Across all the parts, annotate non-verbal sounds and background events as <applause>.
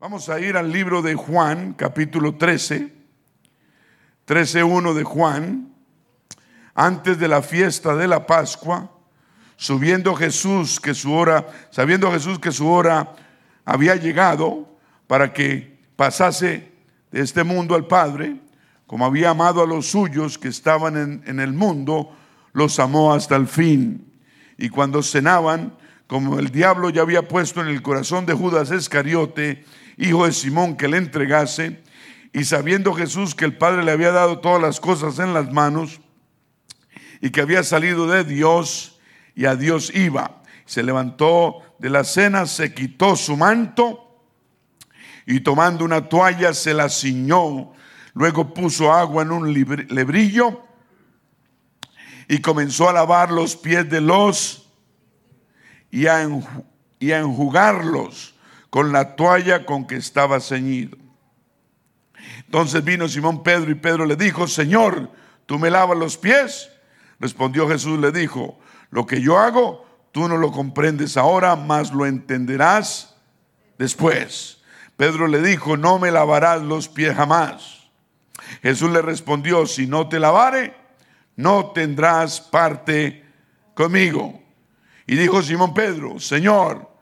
Vamos a ir al libro de Juan, capítulo 13, 13.1 de Juan, antes de la fiesta de la Pascua, subiendo Jesús que su hora, sabiendo Jesús que su hora había llegado para que pasase de este mundo al Padre, como había amado a los suyos que estaban en, en el mundo, los amó hasta el fin. Y cuando cenaban, como el diablo ya había puesto en el corazón de Judas Iscariote, hijo de Simón, que le entregase, y sabiendo Jesús que el Padre le había dado todas las cosas en las manos, y que había salido de Dios, y a Dios iba. Se levantó de la cena, se quitó su manto, y tomando una toalla se la ciñó, luego puso agua en un lebrillo, y comenzó a lavar los pies de los y a, enjugarlos con la toalla con que estaba ceñido. Entonces vino Simón Pedro y Pedro le dijo, Señor, ¿tú me lavas los pies? Respondió Jesús, le dijo, lo que yo hago, tú no lo comprendes ahora, mas lo entenderás después. Pedro le dijo, no me lavarás los pies jamás. Jesús le respondió, si no te lavare, no tendrás parte conmigo. Y dijo Simón Pedro, Señor,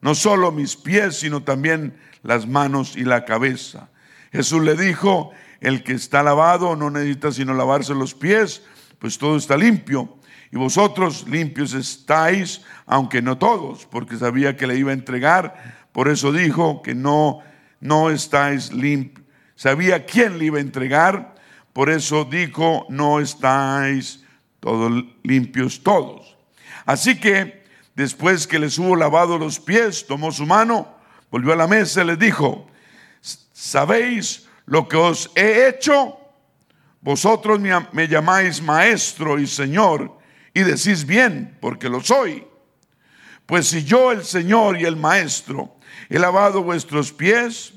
no solo mis pies, sino también las manos y la cabeza. Jesús le dijo, el que está lavado no necesita sino lavarse los pies, pues todo está limpio. Y vosotros limpios estáis, aunque no todos, porque sabía que le iba a entregar. Por eso dijo que no, no estáis limpios. Sabía quién le iba a entregar. Por eso dijo, no estáis todos limpios todos. Así que Después que les hubo lavado los pies, tomó su mano, volvió a la mesa y les dijo, ¿sabéis lo que os he hecho? Vosotros me llamáis maestro y señor y decís bien, porque lo soy. Pues si yo, el Señor y el Maestro, he lavado vuestros pies,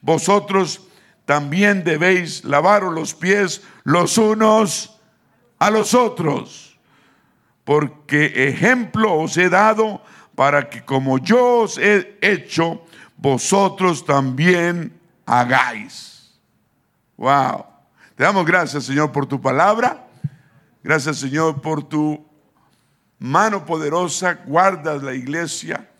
vosotros también debéis lavaros los pies los unos a los otros porque ejemplo os he dado para que como yo os he hecho, vosotros también hagáis. Wow. Te damos gracias, Señor, por tu palabra. Gracias, Señor, por tu mano poderosa. Guardas la iglesia.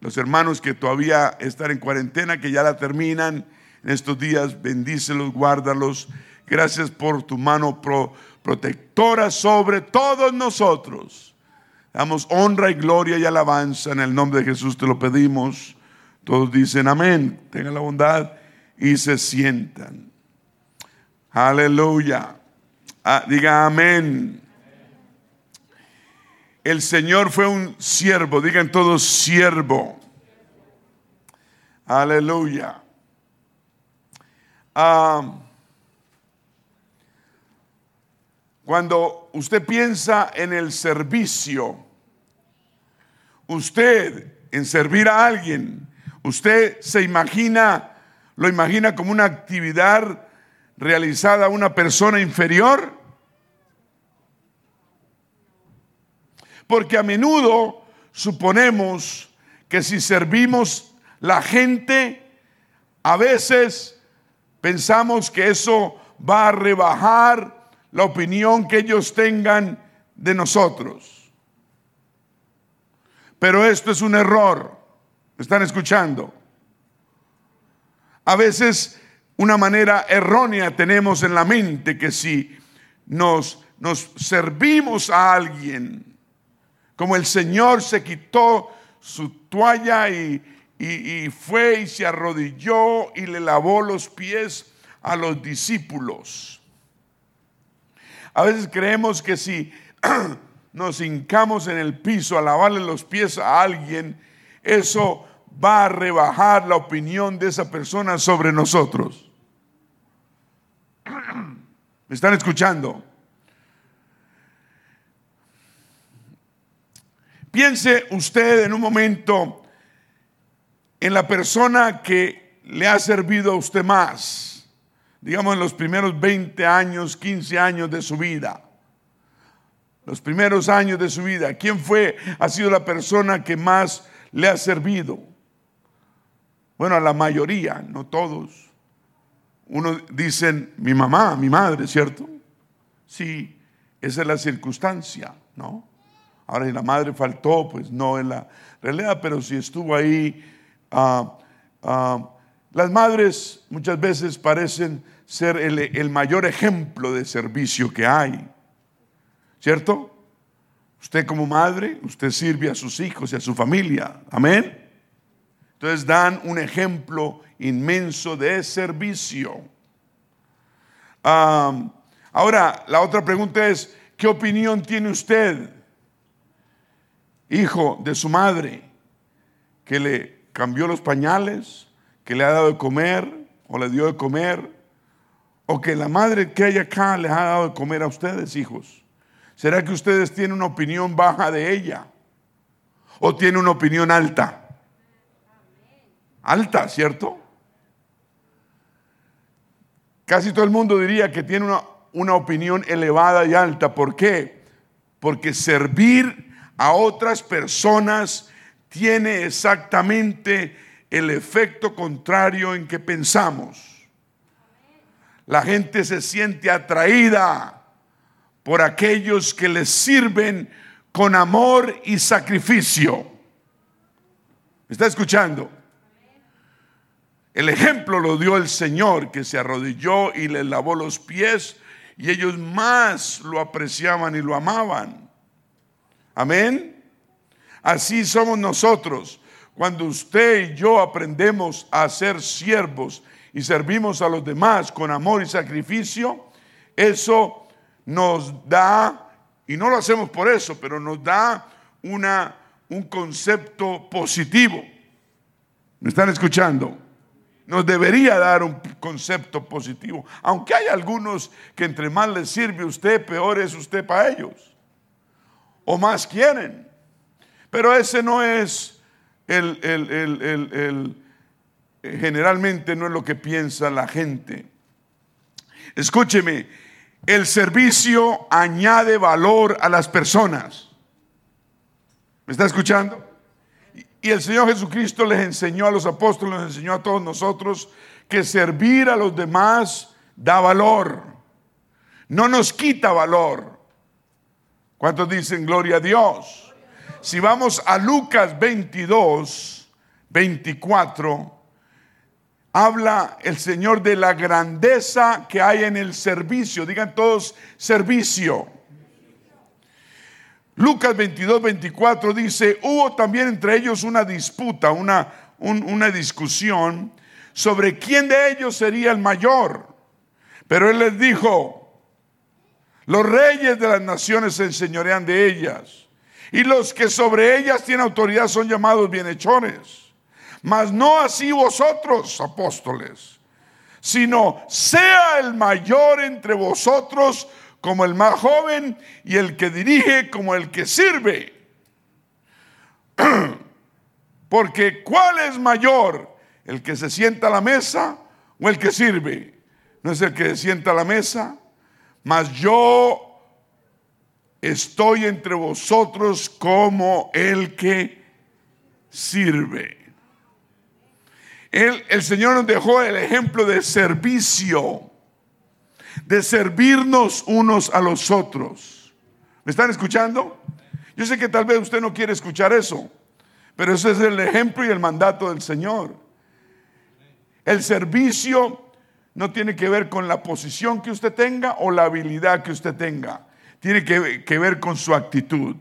Los hermanos que todavía están en cuarentena, que ya la terminan en estos días, bendícelos, guárdalos. Gracias por tu mano pro protectora sobre todos nosotros. Damos honra y gloria y alabanza en el nombre de Jesús, te lo pedimos. Todos dicen amén, tengan la bondad y se sientan. Aleluya. Ah, diga amén. El Señor fue un siervo, digan todos siervo. Aleluya. Ah, Cuando usted piensa en el servicio, usted en servir a alguien, usted se imagina, lo imagina como una actividad realizada a una persona inferior. Porque a menudo suponemos que si servimos la gente, a veces pensamos que eso va a rebajar la opinión que ellos tengan de nosotros. Pero esto es un error. ¿Están escuchando? A veces una manera errónea tenemos en la mente que si nos, servimos a alguien, como el Señor se quitó su toalla y fue y se arrodilló y le lavó los pies a los discípulos a veces creemos que si <clears throat> nos hincamos en el piso a lavarle los pies a alguien, eso va a rebajar la opinión de esa persona sobre nosotros. <clears throat> ¿Me están escuchando? Piense usted en un momento en la persona que le ha servido a usted más digamos, en los primeros 20 años, 15 años de su vida. Los primeros años de su vida. ¿Quién fue? Ha sido la persona que más le ha servido. Bueno, a la mayoría, no todos. Uno dicen mi mamá, mi madre, ¿cierto? Sí, esa es la circunstancia, ¿no? Ahora, si la madre faltó, pues no en la realidad, pero si estuvo ahí, ah, ah, las madres muchas veces parecen ser el, el mayor ejemplo de servicio que hay, ¿cierto? Usted como madre, usted sirve a sus hijos y a su familia, amén. Entonces dan un ejemplo inmenso de servicio. Ah, ahora, la otra pregunta es, ¿qué opinión tiene usted hijo de su madre que le cambió los pañales, que le ha dado de comer o le dio de comer, o que la madre que hay acá les ha dado de comer a ustedes, hijos. ¿Será que ustedes tienen una opinión baja de ella? ¿O tienen una opinión alta? Alta, ¿cierto? Casi todo el mundo diría que tiene una, una opinión elevada y alta. ¿Por qué? Porque servir a otras personas tiene exactamente el efecto contrario en que pensamos. La gente se siente atraída por aquellos que les sirven con amor y sacrificio. ¿Me está escuchando? El ejemplo lo dio el Señor que se arrodilló y le lavó los pies y ellos más lo apreciaban y lo amaban. Amén. Así somos nosotros. Cuando usted y yo aprendemos a ser siervos y servimos a los demás con amor y sacrificio, eso nos da, y no lo hacemos por eso, pero nos da una, un concepto positivo. ¿Me están escuchando? Nos debería dar un concepto positivo. Aunque hay algunos que entre más les sirve usted, peor es usted para ellos o más quieren. Pero ese no es el, el, generalmente no es lo que piensa la gente. Escúcheme, el servicio añade valor a las personas. ¿Me está escuchando? Y el Señor Jesucristo les enseñó a los apóstoles, les enseñó a todos nosotros que servir a los demás da valor. No nos quita valor. ¿Cuántos dicen gloria a Dios? Si vamos a Lucas 22, 24, habla el Señor de la grandeza que hay en el servicio. Digan todos servicio. Lucas 22, 24 dice, hubo también entre ellos una disputa, una, una discusión sobre quién de ellos sería el mayor. Pero él les dijo, los reyes de las naciones se enseñorean de ellas. Y los que sobre ellas tienen autoridad son llamados bienhechores. Mas no así vosotros, apóstoles, sino sea el mayor entre vosotros como el más joven y el que dirige como el que sirve. <clears throat> Porque ¿cuál es mayor? ¿El que se sienta a la mesa o el que sirve? ¿No es el que se sienta a la mesa? mas yo estoy entre vosotros como el que sirve. el Señor nos dejó el ejemplo de servicio, de servirnos unos a los otros. ¿Me están escuchando? Yo sé que tal vez usted no quiere escuchar eso, pero ese es el ejemplo y el mandato del Señor. El servicio no tiene que ver con la posición que usted tenga o la habilidad que usted tenga. Tiene que, ver con su actitud.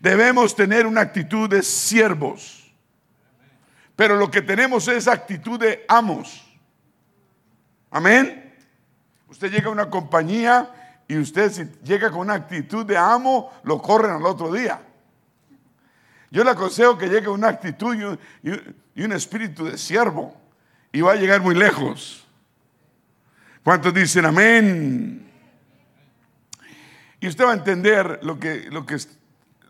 Debemos tener una actitud de siervos. Pero lo que tenemos es actitud de amos. Amén. Usted llega a una compañía y usted si llega con una actitud de amo, lo corren al otro día. Yo le aconsejo que llegue una actitud y un espíritu de siervo y va a llegar muy lejos. ¿Cuántos dicen amén? Y usted va a entender lo que, lo que,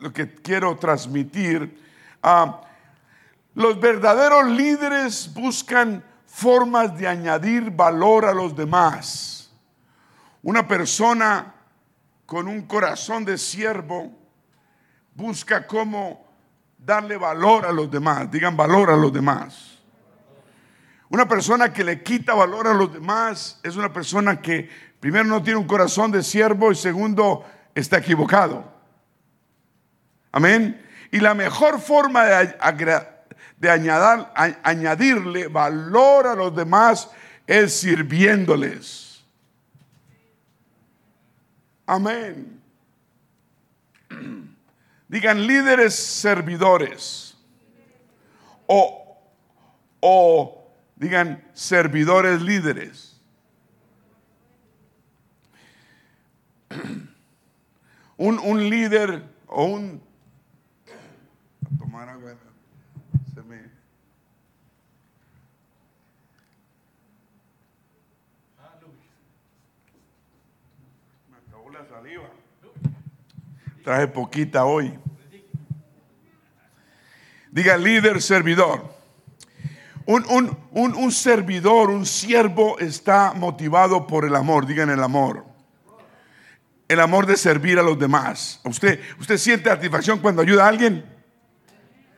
lo que quiero transmitir. Ah, los verdaderos líderes buscan formas de añadir valor a los demás. Una persona con un corazón de siervo busca cómo darle valor a los demás. Digan valor a los demás. Una persona que le quita valor a los demás es una persona que primero no tiene un corazón de siervo y segundo está equivocado. Amén. Y la mejor forma de, de añadirle valor a los demás es sirviéndoles. Amén. <clears throat> Digan líderes servidores. O, o digan servidores líderes. <clears throat> Un, un líder o un... tomar agua. Se me... Me acabó la saliva. Traje poquita hoy. Diga líder servidor. Un, un, servidor, un siervo está motivado por el amor. Digan el amor. El amor de servir a los demás. ¿Usted, usted siente satisfacción cuando ayuda a alguien?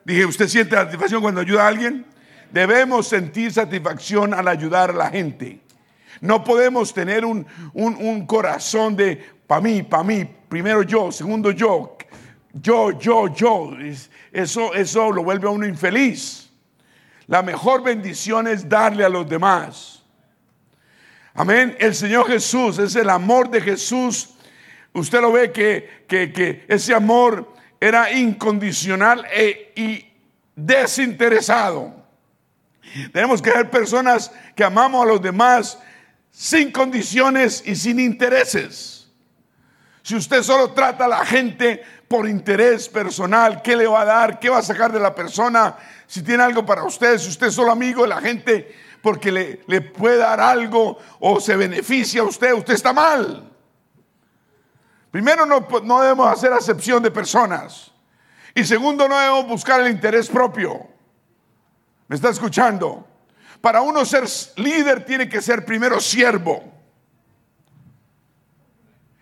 Dije, ¿usted siente satisfacción cuando ayuda a alguien? Debemos sentir satisfacción al ayudar a la gente. No podemos tener un, un corazón de para mí, para mí, primero yo, segundo yo, yo, yo, yo. Eso, eso lo vuelve a uno infeliz. La mejor bendición es darle a los demás. Amén. El Señor Jesús, es el amor de Jesús. Usted lo ve que, ese amor era incondicional e, y desinteresado. Tenemos que ser personas que amamos a los demás sin condiciones y sin intereses. Si usted solo trata a la gente por interés personal, ¿qué le va a dar? ¿Qué va a sacar de la persona? Si tiene algo para usted, si usted es solo amigo de la gente porque le, le puede dar algo o se beneficia a usted, usted está mal. Primero, no, no debemos hacer acepción de personas. Y segundo, no debemos buscar el interés propio. ¿Me está escuchando? Para uno ser líder tiene que ser primero siervo.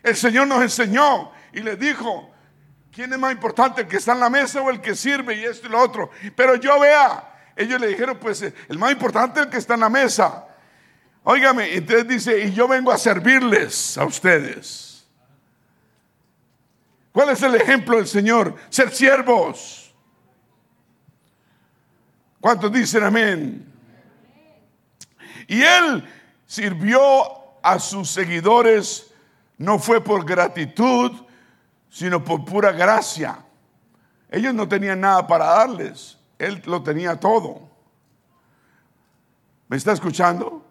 El Señor nos enseñó y le dijo, ¿quién es más importante, el que está en la mesa o el que sirve y esto y lo otro? Pero yo vea, ellos le dijeron, pues el más importante es el que está en la mesa. Óigame, entonces dice, y yo vengo a servirles a ustedes. ¿Cuál es el ejemplo del Señor? Ser siervos. ¿Cuántos dicen amén? Y él sirvió a sus seguidores no fue por gratitud, sino por pura gracia. Ellos no tenían nada para darles, Él lo tenía todo. ¿Me está escuchando?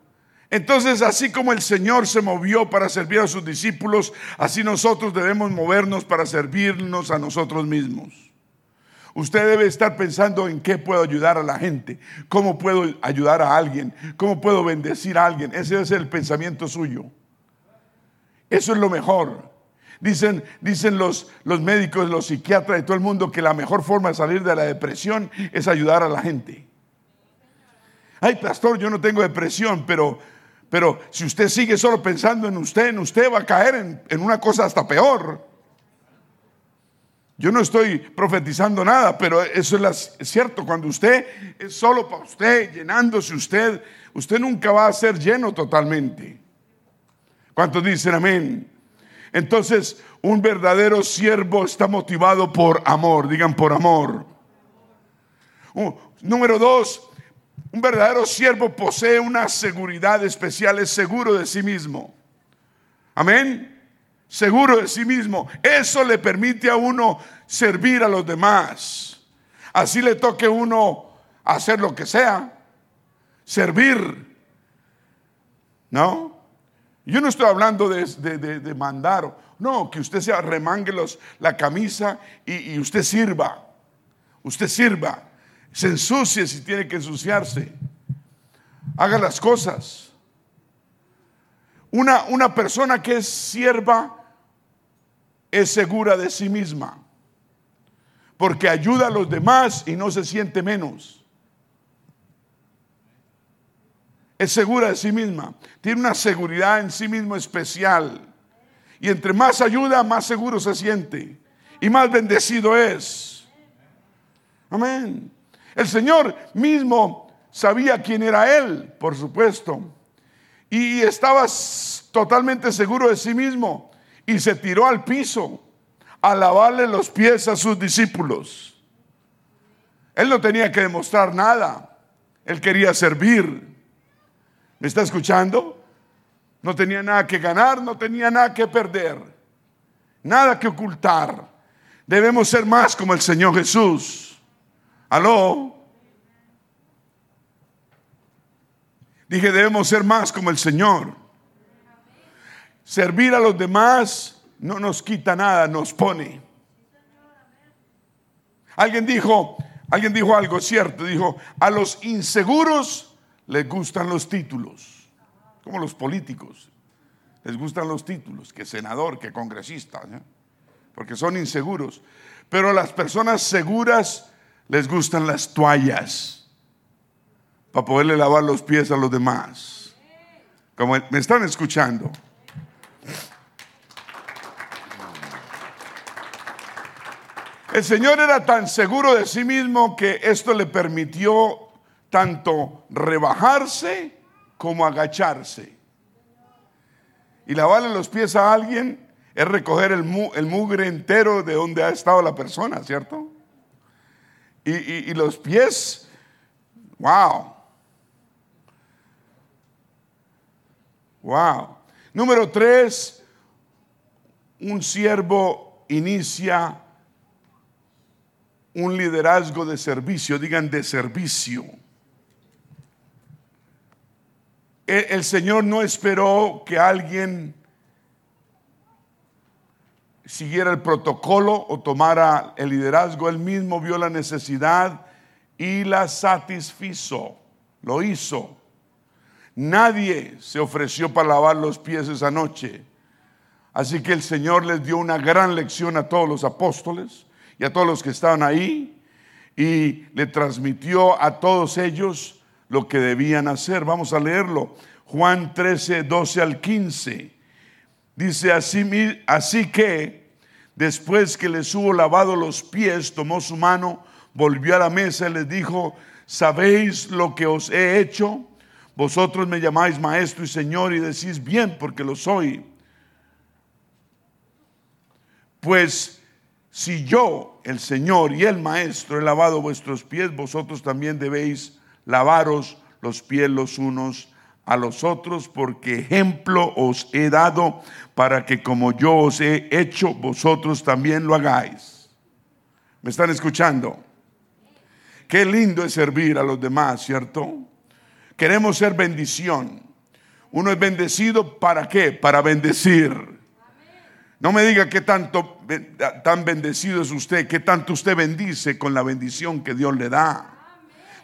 Entonces, así como el Señor se movió para servir a sus discípulos, así nosotros debemos movernos para servirnos a nosotros mismos. Usted debe estar pensando en qué puedo ayudar a la gente, cómo puedo ayudar a alguien, cómo puedo bendecir a alguien. Ese es el pensamiento suyo. Eso es lo mejor. Dicen, dicen los, los médicos, los psiquiatras y todo el mundo que la mejor forma de salir de la depresión es ayudar a la gente. Ay, pastor, yo no tengo depresión, pero, pero si usted sigue solo pensando en usted, en usted va a caer en, una cosa hasta peor. Yo no estoy profetizando nada, pero eso es, cierto. Cuando usted es solo para usted, llenándose usted, usted nunca va a ser lleno totalmente. ¿Cuántos dicen amén? Entonces, un verdadero siervo está motivado por amor, digan por amor. Número dos, un verdadero siervo posee una seguridad especial, es seguro de sí mismo. Amén. Seguro de sí mismo. Eso le permite a uno servir a los demás. Así le toque a uno hacer lo que sea. Servir. ¿No? Yo no estoy hablando de, mandar, no, que usted se remangue la camisa y, y, usted sirva. Usted sirva. Se ensucie si tiene que ensuciarse. Haga las cosas. Una, una persona que es sierva es segura de sí misma. Porque ayuda a los demás y no se siente menos. es segura de sí misma, tiene una seguridad en sí mismo especial. Y entre más ayuda, más seguro se siente y más bendecido es. Amén. El Señor mismo sabía quién era él, por supuesto, y estaba totalmente seguro de sí mismo y se tiró al piso a lavarle los pies a sus discípulos. Él no tenía que demostrar nada, él quería servir. ¿Me está escuchando? No tenía nada que ganar, no tenía nada que perder, nada que ocultar. Debemos ser más como el Señor Jesús. Aló. Dije, debemos ser más como el Señor. Servir a los demás no nos quita nada, nos pone. Alguien dijo, alguien dijo algo cierto, dijo, a los inseguros les gustan los títulos, como los políticos. Les gustan los títulos, que senador, que congresista, porque son inseguros. Pero a las personas seguras les gustan las toallas para poderle lavar los pies a los demás. Como me están escuchando. El Señor era tan seguro de sí mismo que esto le permitió tanto rebajarse como agacharse. Y lavarle los pies a alguien es recoger el, mugre entero de donde ha estado la persona, ¿cierto? Y, los pies, wow, Wow. Número tres, un siervo inicia un liderazgo de servicio, digan de servicio. El, el, Señor no esperó que alguien siguiera el protocolo o tomara el liderazgo, él mismo vio la necesidad y la satisfizo, lo hizo. Nadie se ofreció para lavar los pies esa noche. Así que el Señor les dio una gran lección a todos los apóstoles y a todos los que estaban ahí y le transmitió a todos ellos lo que debían hacer. Vamos a leerlo. Juan 13, 12 al 15. Dice así, así que después que les hubo lavado los pies, tomó su mano, volvió a la mesa y les dijo, ¿sabéis lo que os he hecho? Vosotros me llamáis maestro y señor y decís bien porque lo soy. Pues si yo, el Señor y el Maestro, he lavado vuestros pies, vosotros también debéis lavaros los pies los unos a los otros, porque ejemplo os he dado para que como yo os he hecho, vosotros también lo hagáis. ¿Me están escuchando? Qué lindo es servir a los demás, ¿cierto? Queremos ser bendición. Uno es bendecido para qué? Para bendecir. No me diga qué tanto tan bendecido es usted, qué tanto usted bendice con la bendición que Dios le da.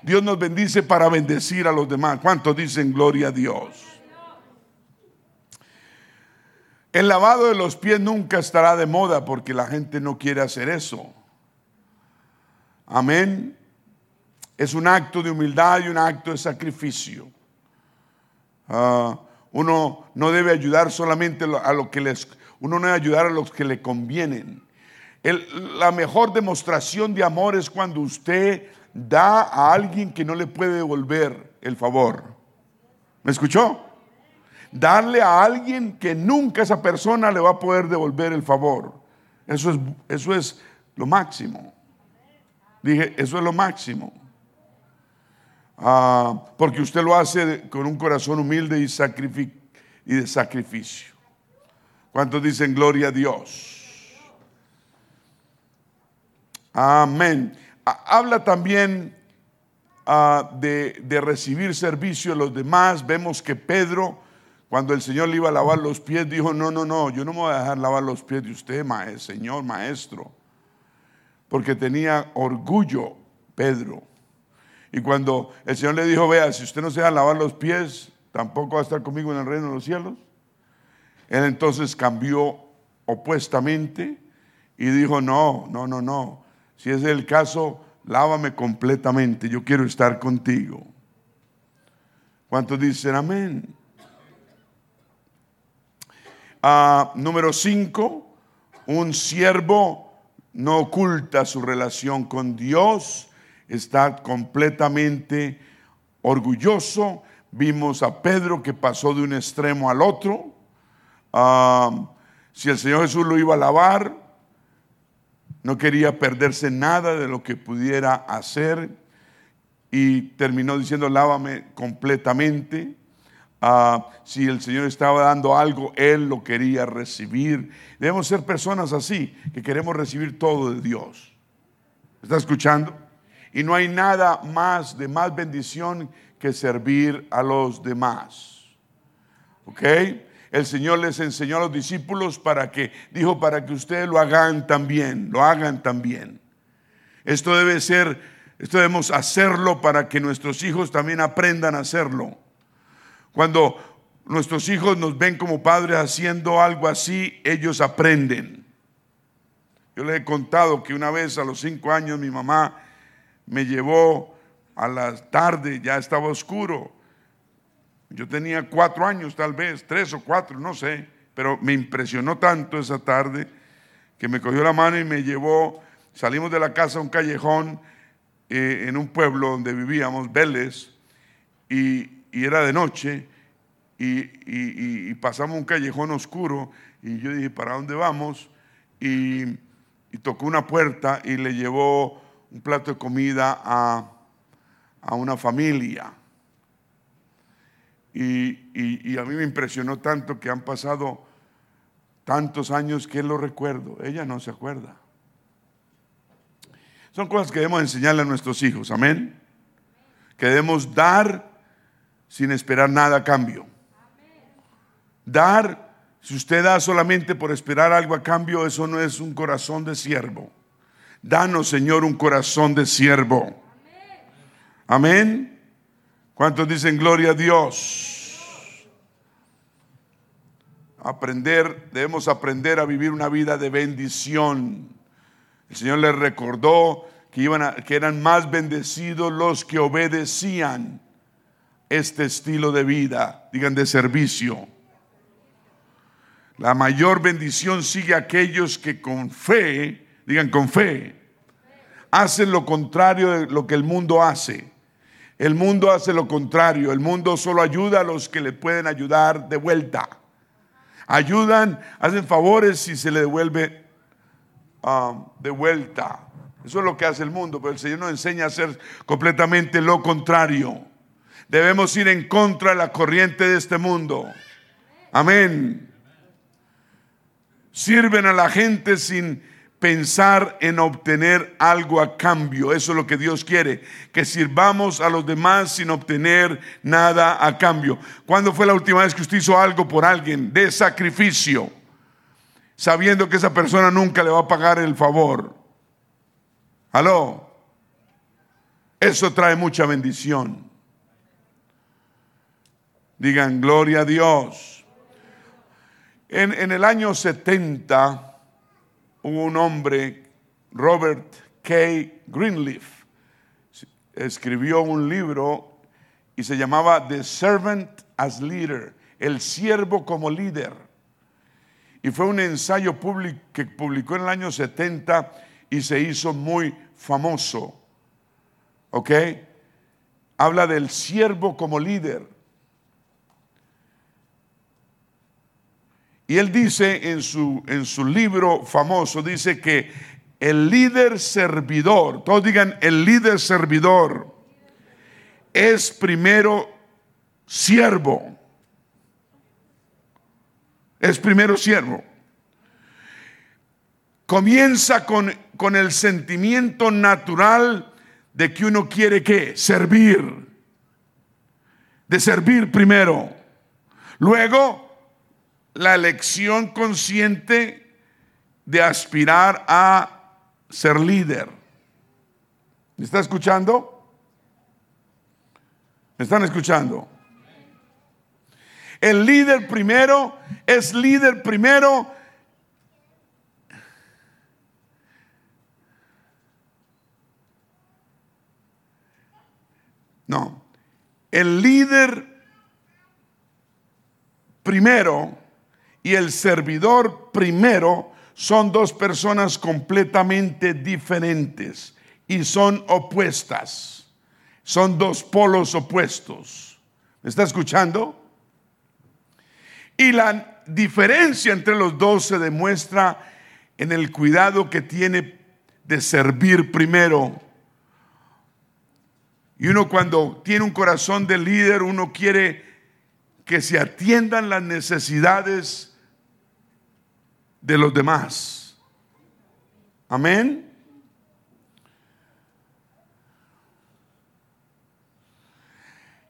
Dios nos bendice para bendecir a los demás. ¿Cuántos dicen gloria a Dios? El lavado de los pies nunca estará de moda porque la gente no quiere hacer eso. Amén es un acto de humildad y un acto de sacrificio. Ah, uno no debe ayudar solamente a lo que les, uno no debe ayudar a los que le convienen. la mejor demostración de amor es cuando usted da a alguien que no le puede devolver el favor. ¿Me escuchó? Darle a alguien que nunca esa persona le va a poder devolver el favor. Eso es, eso es lo máximo. Dije, eso es lo máximo. Ah, porque usted lo hace con un corazón humilde y, y de sacrificio. ¿Cuántos dicen gloria a Dios? Amén. Habla también ah, de, de, recibir servicio a los demás. Vemos que Pedro, cuando el Señor le iba a lavar los pies, dijo, no, no, no, yo no me voy a dejar lavar los pies de usted, maestro, Señor, maestro. Porque tenía orgullo Pedro. Y cuando el Señor le dijo, vea, si usted no se va a lavar los pies, tampoco va a estar conmigo en el reino de los cielos. Él entonces cambió opuestamente y dijo, no, no, no, no. Si es el caso, lávame completamente. Yo quiero estar contigo. ¿Cuántos dicen amén? Ah, número cinco, un siervo no oculta su relación con Dios está completamente orgulloso. Vimos a Pedro que pasó de un extremo al otro. Ah, si el Señor Jesús lo iba a lavar, no quería perderse nada de lo que pudiera hacer y terminó diciendo, lávame completamente. Ah, si el Señor estaba dando algo, Él lo quería recibir. Debemos ser personas así, que queremos recibir todo de Dios. ¿Está escuchando? Y no hay nada más de más bendición que servir a los demás. ¿Ok? El Señor les enseñó a los discípulos para que, dijo, para que ustedes lo hagan también, lo hagan también. Esto debe ser, esto debemos hacerlo para que nuestros hijos también aprendan a hacerlo. Cuando nuestros hijos nos ven como padres haciendo algo así, ellos aprenden. Yo les he contado que una vez a los cinco años mi mamá me llevó a la tarde, ya estaba oscuro. Yo tenía cuatro años tal vez, tres o cuatro, no sé, pero me impresionó tanto esa tarde que me cogió la mano y me llevó, salimos de la casa a un callejón eh, en un pueblo donde vivíamos, Vélez, y y era de noche y, pasamos un callejón oscuro y yo dije, ¿para dónde vamos? Y, tocó una puerta y le llevó un plato de comida a, una familia. Y, a mí me impresionó tanto que han pasado tantos años que lo recuerdo. Ella no se acuerda. Son cosas que debemos enseñarle a nuestros hijos, amén. Que debemos dar sin esperar nada a cambio. Dar, si usted da solamente por esperar algo a cambio, eso no es un corazón de siervo. Danos, Señor, un corazón de siervo. Amén. ¿Cuántos dicen gloria a Dios? Aprender, debemos aprender a vivir una vida de bendición. El Señor les recordó que, iban que eran más bendecidos los que obedecían este estilo de vida, digan de servicio. La mayor bendición sigue a aquellos que con fe, digan con fe, hacen lo contrario de lo que el mundo hace. El mundo hace lo contrario. El mundo solo ayuda a los que le pueden ayudar de vuelta. Ayudan, hacen favores si se le devuelve um, de vuelta. Eso es lo que hace el mundo, pero el Señor nos enseña a hacer completamente lo contrario. Debemos ir en contra de la corriente de este mundo. Amén. Sirven a la gente sin pensar en obtener algo a cambio. Eso es lo que Dios quiere, que sirvamos a los demás sin obtener nada a cambio. ¿Cuándo fue la última vez que usted hizo algo por alguien de sacrificio, sabiendo que esa persona nunca le va a pagar el favor? ¿Aló? Eso trae mucha bendición. Digan, gloria a Dios. En, el año 70 hubo un hombre, Robert K. Greenleaf, escribió un libro y se llamaba The Servant as Leader, el siervo como líder. Y fue un ensayo que publicó en el año 70 y se hizo muy famoso. ¿Ok? Habla del siervo como líder. Y él dice en su, en su libro famoso, dice que el líder servidor, todos digan el líder servidor, es primero siervo. Es primero siervo. Comienza con, con el sentimiento natural de que uno quiere que servir. De servir primero. Luego la elección consciente de aspirar a ser líder. ¿Me está escuchando? ¿Me están escuchando? El líder primero es líder primero. No. El líder primero y el servidor primero son dos personas completamente diferentes y son opuestas. son dos polos opuestos. ¿Me está escuchando? Y la diferencia entre los dos se demuestra en el cuidado que tiene de servir primero. Y uno cuando tiene un corazón de líder, uno quiere que se atiendan las necesidades de los demás. Amén.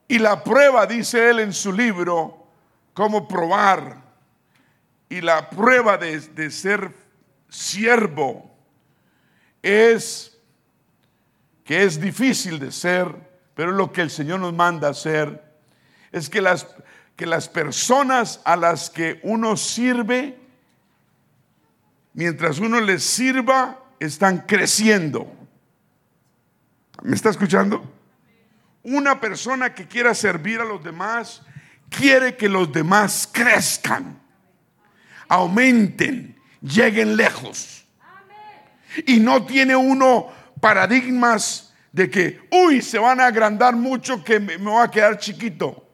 Y la prueba, dice él en su libro, cómo probar. Y la prueba de, de ser siervo es que es difícil de ser, pero lo que el Señor nos manda hacer es que las, que las personas a las que uno sirve, mientras uno les sirva, están creciendo. ¿Me está escuchando? Una persona que quiera servir a los demás quiere que los demás crezcan, aumenten, lleguen lejos. Y no tiene uno paradigmas de que, uy, se van a agrandar mucho que me, me voy a quedar chiquito.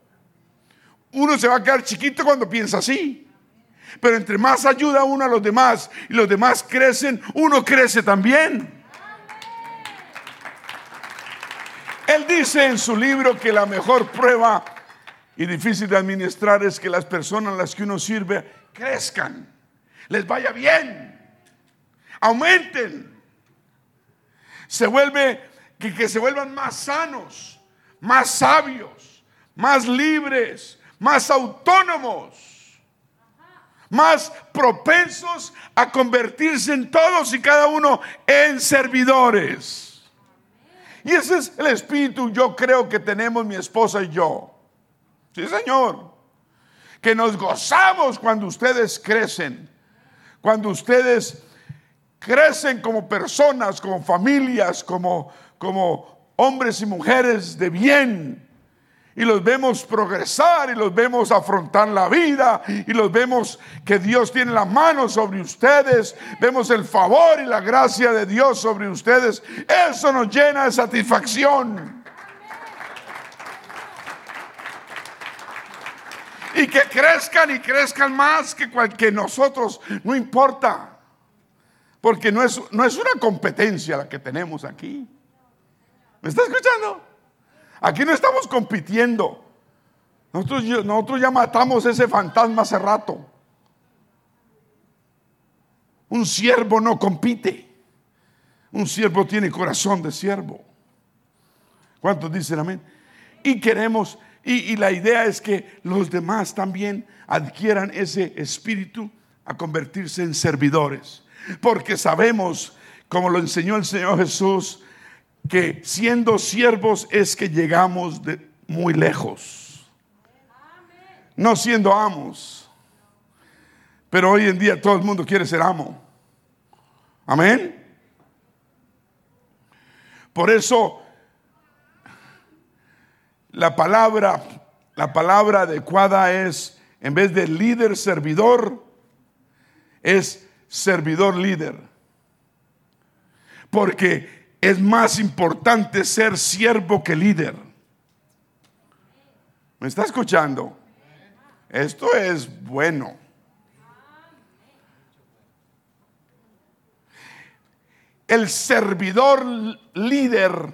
Uno se va a quedar chiquito cuando piensa así. Pero entre más ayuda uno a los demás y los demás crecen, uno crece también. Él dice en su libro que la mejor prueba y difícil de administrar es que las personas a las que uno sirve crezcan, les vaya bien, aumenten, se vuelve que, que se vuelvan más sanos, más sabios, más libres, más autónomos, más propensos a convertirse en todos y cada uno en servidores. Y ese es el espíritu, yo creo que tenemos mi esposa y yo. Sí, Señor. Que nos gozamos cuando ustedes crecen. Cuando ustedes crecen como personas, como familias, como, como hombres y mujeres de bien y los vemos progresar y los vemos afrontar la vida y los vemos que Dios tiene la mano sobre ustedes, vemos el favor y la gracia de Dios sobre ustedes. Eso nos llena de satisfacción. Y que crezcan y crezcan más que, que nosotros, no importa. Porque no es, no es una competencia la que tenemos aquí. ¿Me está escuchando? Aquí no estamos compitiendo. Nosotros, ya matamos ese fantasma hace rato. Un siervo no compite. Un siervo tiene corazón de siervo. ¿Cuántos dicen amén? Y queremos, y, y, la idea es que los demás también adquieran ese espíritu a convertirse en servidores. Porque sabemos, como lo enseñó el Señor Jesús, que siendo siervos es que llegamos de muy lejos. No siendo amos. Pero hoy en día todo el mundo quiere ser amo. Amén. Por eso la palabra la palabra adecuada es en vez de líder servidor es servidor líder. Porque es más importante ser siervo que líder. ¿Me está escuchando? Esto es bueno. El servidor líder,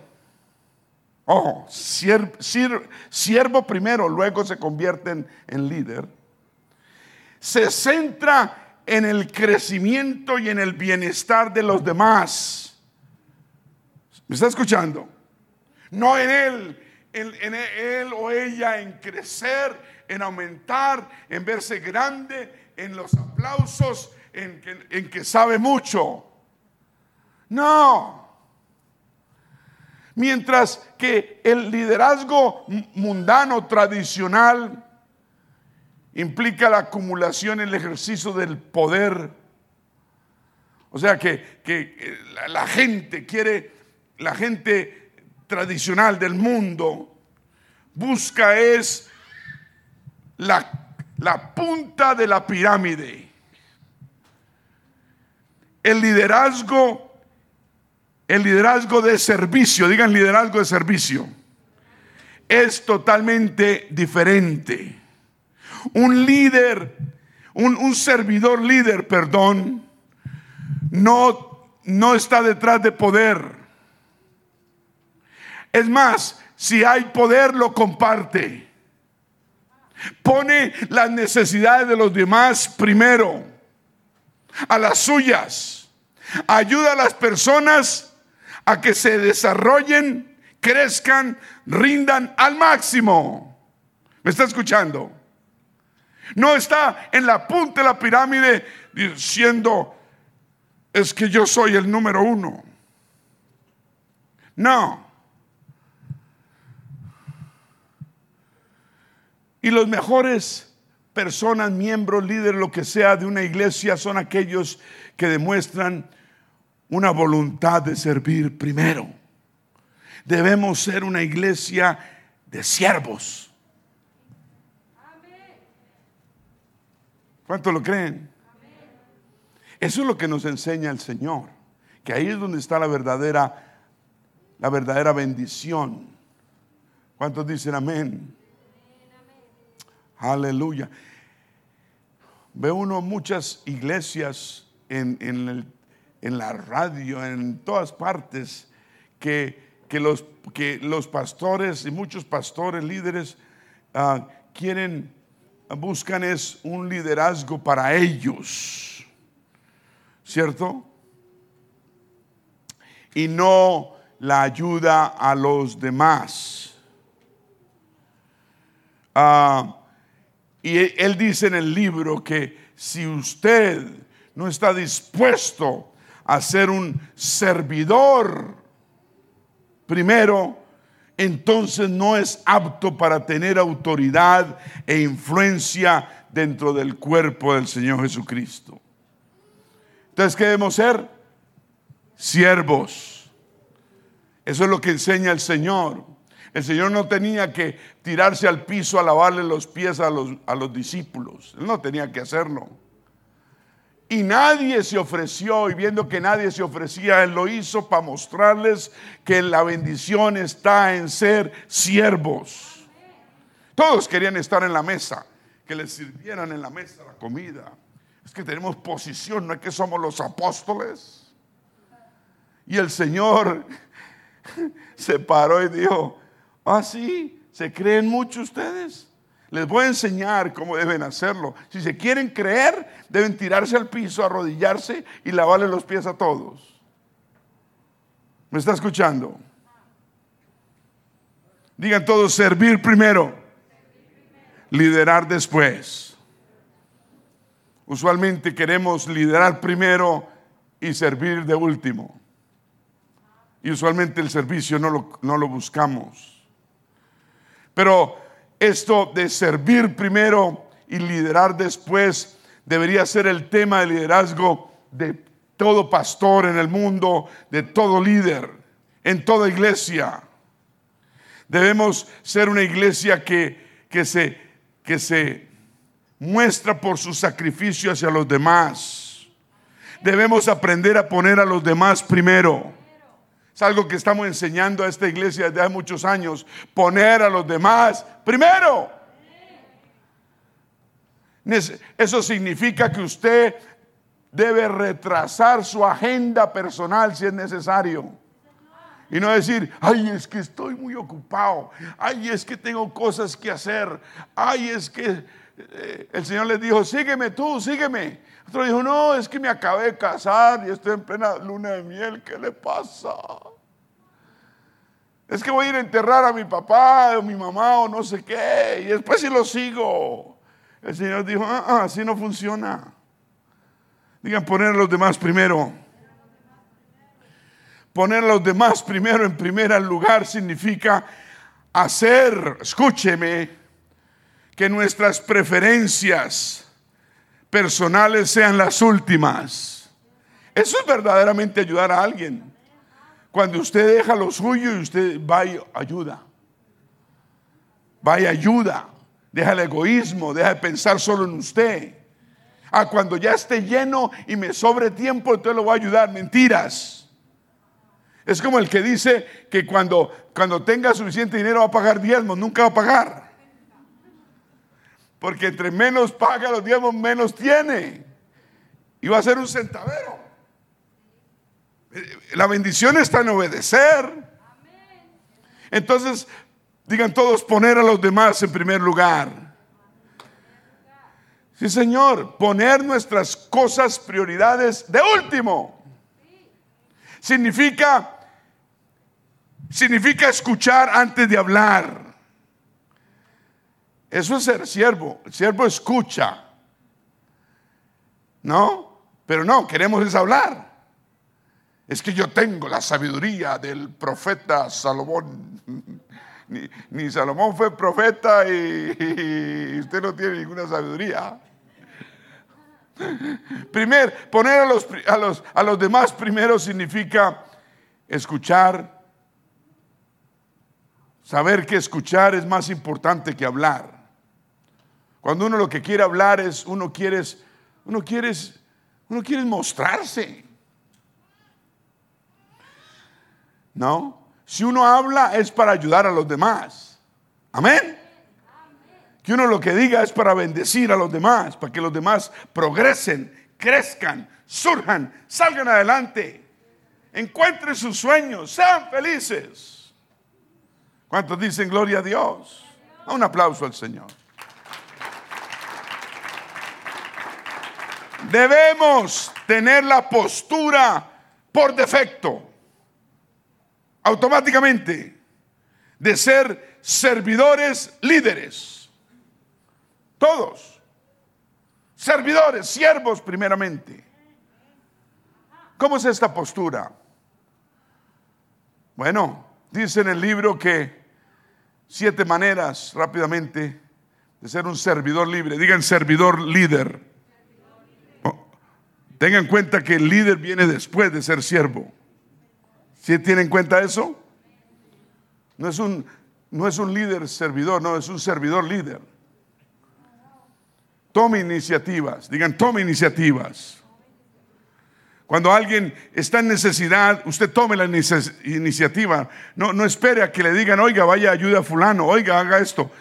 ojo, siervo primero, luego se convierte en, en líder, se centra en el crecimiento y en el bienestar de los demás ¿Me está escuchando? No en él, en, él o ella, en crecer, en aumentar, en verse grande, en los aplausos, en que, en que sabe mucho. No. Mientras que el liderazgo mundano tradicional implica la acumulación, el ejercicio del poder. O sea que, que la gente quiere la gente tradicional del mundo busca es la, la punta de la pirámide. El liderazgo, el liderazgo de servicio, digan liderazgo de servicio. es totalmente diferente. Un líder, un, un servidor líder, perdón, no, no está detrás de poder. Es más, si hay poder, lo comparte. Pone las necesidades de los demás primero, a las suyas. Ayuda a las personas a que se desarrollen, crezcan, rindan al máximo. ¿Me está escuchando? No está en la punta de la pirámide diciendo, es que yo soy el número uno. No. Y los mejores personas, miembros, líderes, lo que sea de una iglesia son aquellos que demuestran una voluntad de servir primero. Debemos ser una iglesia de siervos. ¿Cuánto lo creen? Eso es lo que nos enseña el Señor, que ahí es donde está la verdadera la verdadera bendición. ¿Cuántos dicen amén? Aleluya. Ve uno muchas iglesias en, en, la radio, en todas partes, que, los, que los pastores y muchos pastores, líderes, ah, quieren, buscan es un liderazgo para ellos, ¿cierto? Y no la ayuda a los demás. Ah, y él dice en el libro que si usted no está dispuesto a ser un servidor primero, entonces no es apto para tener autoridad e influencia dentro del cuerpo del Señor Jesucristo. Entonces, ¿qué debemos ser? Siervos. Eso es lo que enseña el Señor. El Señor no tenía que tirarse al piso a lavarle los pies a los, a los discípulos. Él no tenía que hacerlo. Y nadie se ofreció, y viendo que nadie se ofrecía, Él lo hizo para mostrarles que la bendición está en ser siervos. Todos querían estar en la mesa, que les sirvieran en la mesa la comida. Es que tenemos posición, no es que somos los apóstoles. Y el Señor <laughs> se paró y dijo, Ah, sí, se creen mucho ustedes. Les voy a enseñar cómo deben hacerlo. Si se quieren creer, deben tirarse al piso, arrodillarse y lavarle los pies a todos. ¿Me está escuchando? Digan todos, servir primero, liderar después. Usualmente queremos liderar primero y servir de último. Y usualmente el servicio no lo, no lo buscamos. Pero esto de servir primero y liderar después debería ser el tema de liderazgo de todo pastor en el mundo, de todo líder, en toda iglesia. Debemos ser una iglesia que, que, se, que se muestra por su sacrificio hacia los demás. Debemos aprender a poner a los demás primero. Es algo que estamos enseñando a esta iglesia desde hace muchos años. Poner a los demás primero. Eso significa que usted debe retrasar su agenda personal si es necesario. Y no decir, ay, es que estoy muy ocupado. Ay, es que tengo cosas que hacer. Ay, es que eh, el Señor les dijo, sígueme tú, sígueme. Otro dijo, no, es que me acabé de casar y estoy en plena luna de miel, ¿qué le pasa? Es que voy a ir a enterrar a mi papá o mi mamá o no sé qué, y después si lo sigo. El Señor dijo, ah, ah, así no funciona. Digan, poner a los demás primero. Poner a los demás primero en primer lugar significa hacer, escúcheme, que nuestras preferencias, personales sean las últimas. Eso es verdaderamente ayudar a alguien. Cuando usted deja lo suyo y usted va y ayuda. Va y ayuda. Deja el egoísmo, deja de pensar solo en usted. Ah, cuando ya esté lleno y me sobre tiempo, entonces lo voy a ayudar. Mentiras. Es como el que dice que cuando, cuando tenga suficiente dinero va a pagar diezmos, nunca va a pagar. Porque entre menos paga los diezmos, menos tiene. Y va a ser un centavero. La bendición está en obedecer. Entonces, digan todos, poner a los demás en primer lugar. Sí, Señor, poner nuestras cosas prioridades de último. Significa significa escuchar antes de hablar. Eso es ser siervo. El siervo escucha. ¿No? Pero no, queremos es hablar. Es que yo tengo la sabiduría del profeta Salomón. <laughs> Ni, Salomón fue profeta <laughs> y, usted no tiene ninguna sabiduría. <laughs> Primer, poner a los, a, los, a los demás primero significa escuchar. Saber que escuchar es más importante que hablar. Cuando uno lo que quiere hablar es, uno quiere, uno quiere, uno quiere mostrarse. ¿No? Si uno habla es para ayudar a los demás. Amén. Que uno lo que diga es para bendecir a los demás, para que los demás progresen, crezcan, surjan, salgan adelante, encuentren sus sueños, sean felices. ¿Cuántos dicen gloria a Dios? Un aplauso al Señor. Debemos tener la postura por defecto automáticamente de ser servidores líderes. Todos. Servidores, siervos primeramente. ¿Cómo es esta postura? Bueno, dice en el libro que siete maneras rápidamente de ser un servidor libre. Digan servidor líder. Tengan en cuenta que el líder viene después de ser siervo. ¿Sí tienen en cuenta eso? No es un, no es un líder servidor, no, es un servidor líder. Tome iniciativas, digan, tome iniciativas. Cuando alguien está en necesidad, usted tome la iniciativa. No, no espere a que le digan, oiga, vaya, ayuda a fulano, oiga, haga esto.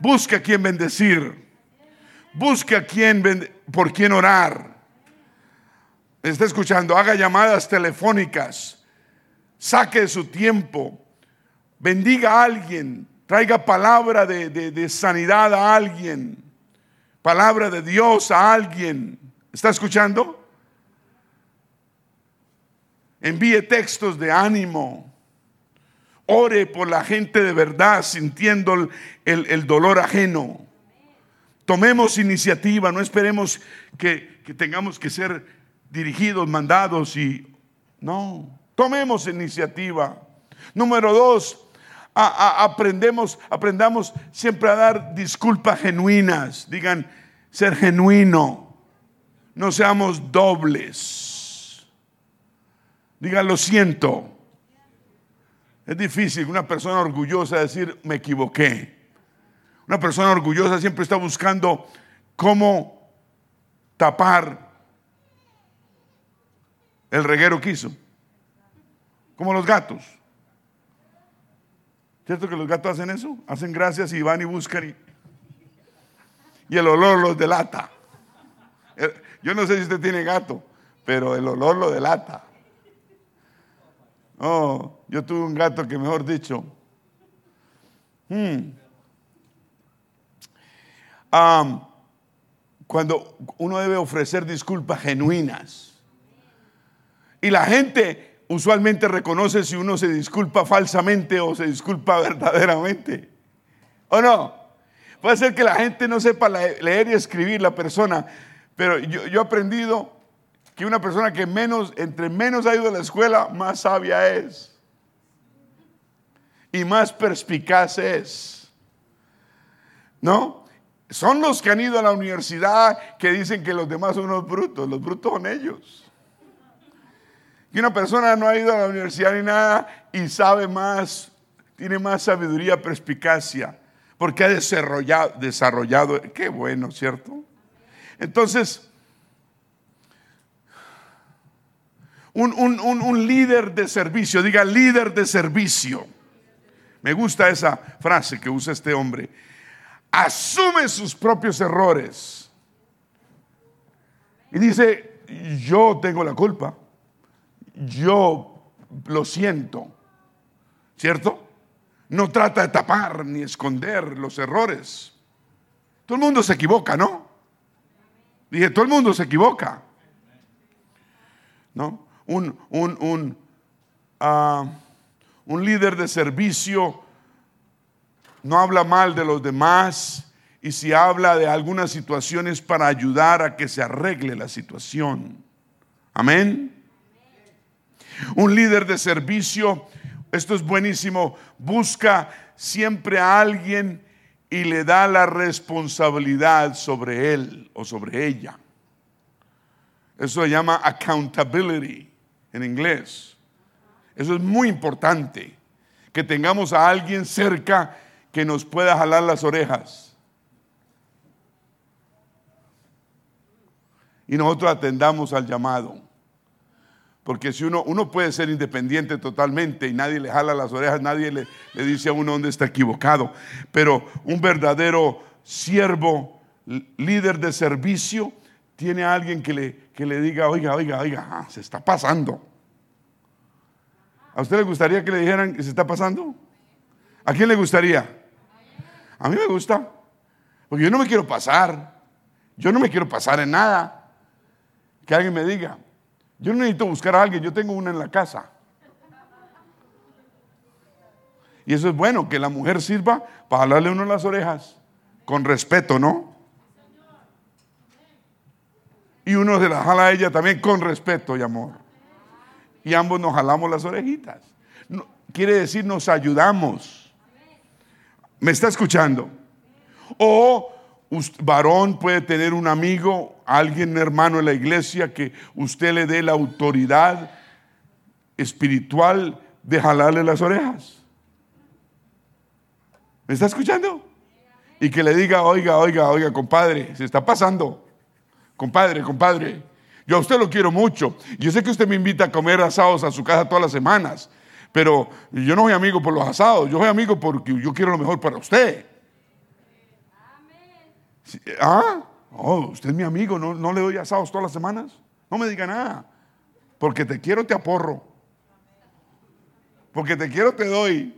Busque a quien bendecir. Busque a quien, por quien orar. Está escuchando, haga llamadas telefónicas saque su tiempo, bendiga a alguien, traiga palabra de, sanidad a alguien, palabra de Dios a alguien. ¿Está escuchando? Envíe textos de ánimo. Ore por la gente de verdad, sintiendo el, dolor ajeno. Tomemos iniciativa, no esperemos que, que tengamos que ser dirigidos, mandados y no. Tomemos iniciativa. Número dos, aprendemos, aprendamos siempre a dar disculpas genuinas. Digan, ser genuino. No seamos dobles. Digan, lo siento. Es difícil una persona orgullosa decir, me equivoqué. Una persona orgullosa siempre está buscando cómo tapar el reguero que hizo. Como los gatos. ¿Cierto que los gatos hacen eso? Hacen gracias y van y buscan y, el olor los delata. Eh, yo no sé si usted tiene gato, pero el olor lo delata. Oh, yo tuve un gato que mejor dicho. Hmm. cuando uno debe ofrecer disculpas genuinas. Y la gente usualmente reconoce si uno se disculpa falsamente o se disculpa <laughs> verdaderamente. ¿O no? Puede ser que la gente no sepa leer y escribir la persona, pero yo, he aprendido que una persona que menos, entre menos ha ido a la escuela, más sabia es. Y más perspicaz es. ¿No? Son los que han ido a la universidad que dicen que los demás son unos brutos. Los brutos son ellos. Que una persona no ha ido a la universidad ni nada y sabe más, tiene más sabiduría, perspicacia, porque ha desarrollado, desarrollado qué bueno, ¿cierto? Entonces, un, un líder de servicio, diga líder de servicio. Me gusta esa frase que usa este hombre. Asume sus propios errores. Y dice, yo tengo la culpa. Yo lo siento. ¿Cierto? No trata de tapar ni esconder los errores. Todo el mundo se equivoca, ¿no? Dije, todo el mundo se equivoca. ¿No? Un, un, un, ah, un líder de servicio no habla mal de los demás y si habla de algunas situaciones para ayudar a que se arregle la situación. Amén. Un líder de servicio, esto es buenísimo, busca siempre a alguien y le da la responsabilidad sobre él o sobre ella. Eso se llama accountability en inglés. Eso es muy importante, que tengamos a alguien cerca que nos pueda jalar las orejas. Y nosotros atendamos al llamado. Porque si uno, uno puede ser independiente totalmente y nadie le jala las orejas, nadie le, le dice a uno dónde está equivocado. Pero un verdadero siervo, líder de servicio, tiene a alguien que le, que le diga, oiga, oiga, oiga, ah, se está pasando. ¿A usted le gustaría que le dijeran que se está pasando? ¿A quién le gustaría? A mí me gusta. Porque yo no me quiero pasar. Yo no me quiero pasar en nada. Que alguien me diga, yo no necesito buscar a alguien, yo tengo una en la casa. Y eso es bueno, que la mujer sirva para hablarle uno las orejas, con respeto, ¿no? Y uno se la jala a ella también con respeto y amor. Y ambos nos jalamos las orejitas. quiere decir, nos ayudamos. ¿Me está escuchando? O varón puede tener un amigo, alguien hermano en la iglesia que usted le dé la autoridad espiritual de jalarle las orejas. ¿Me está escuchando? Y que le diga, oiga, oiga, oiga, compadre, se está pasando. Compadre, compadre, yo a usted lo quiero mucho. Yo sé que usted me invita a comer asados a su casa todas las semanas, pero yo no soy amigo por los asados, yo soy amigo porque yo quiero lo mejor para usted. ¿Ah? Oh, usted es mi amigo, ¿no, no le doy asados todas las semanas. No me diga nada. Porque te quiero, te aporro. Porque te quiero, te doy.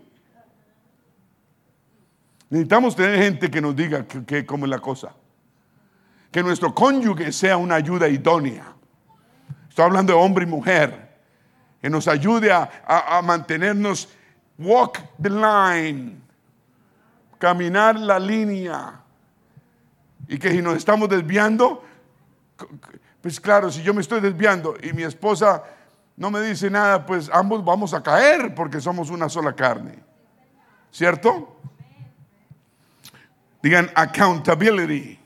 Necesitamos tener gente que nos diga que, cómo es la cosa. Que nuestro cónyuge sea una ayuda idónea. Estoy hablando de hombre y mujer. Que nos ayude a, a mantenernos, walk the line, caminar la línea y que si nos estamos desviando, pues claro, si yo me estoy desviando y mi esposa no me dice nada, pues ambos vamos a caer porque somos una sola carne. ¿Cierto? Digan accountability.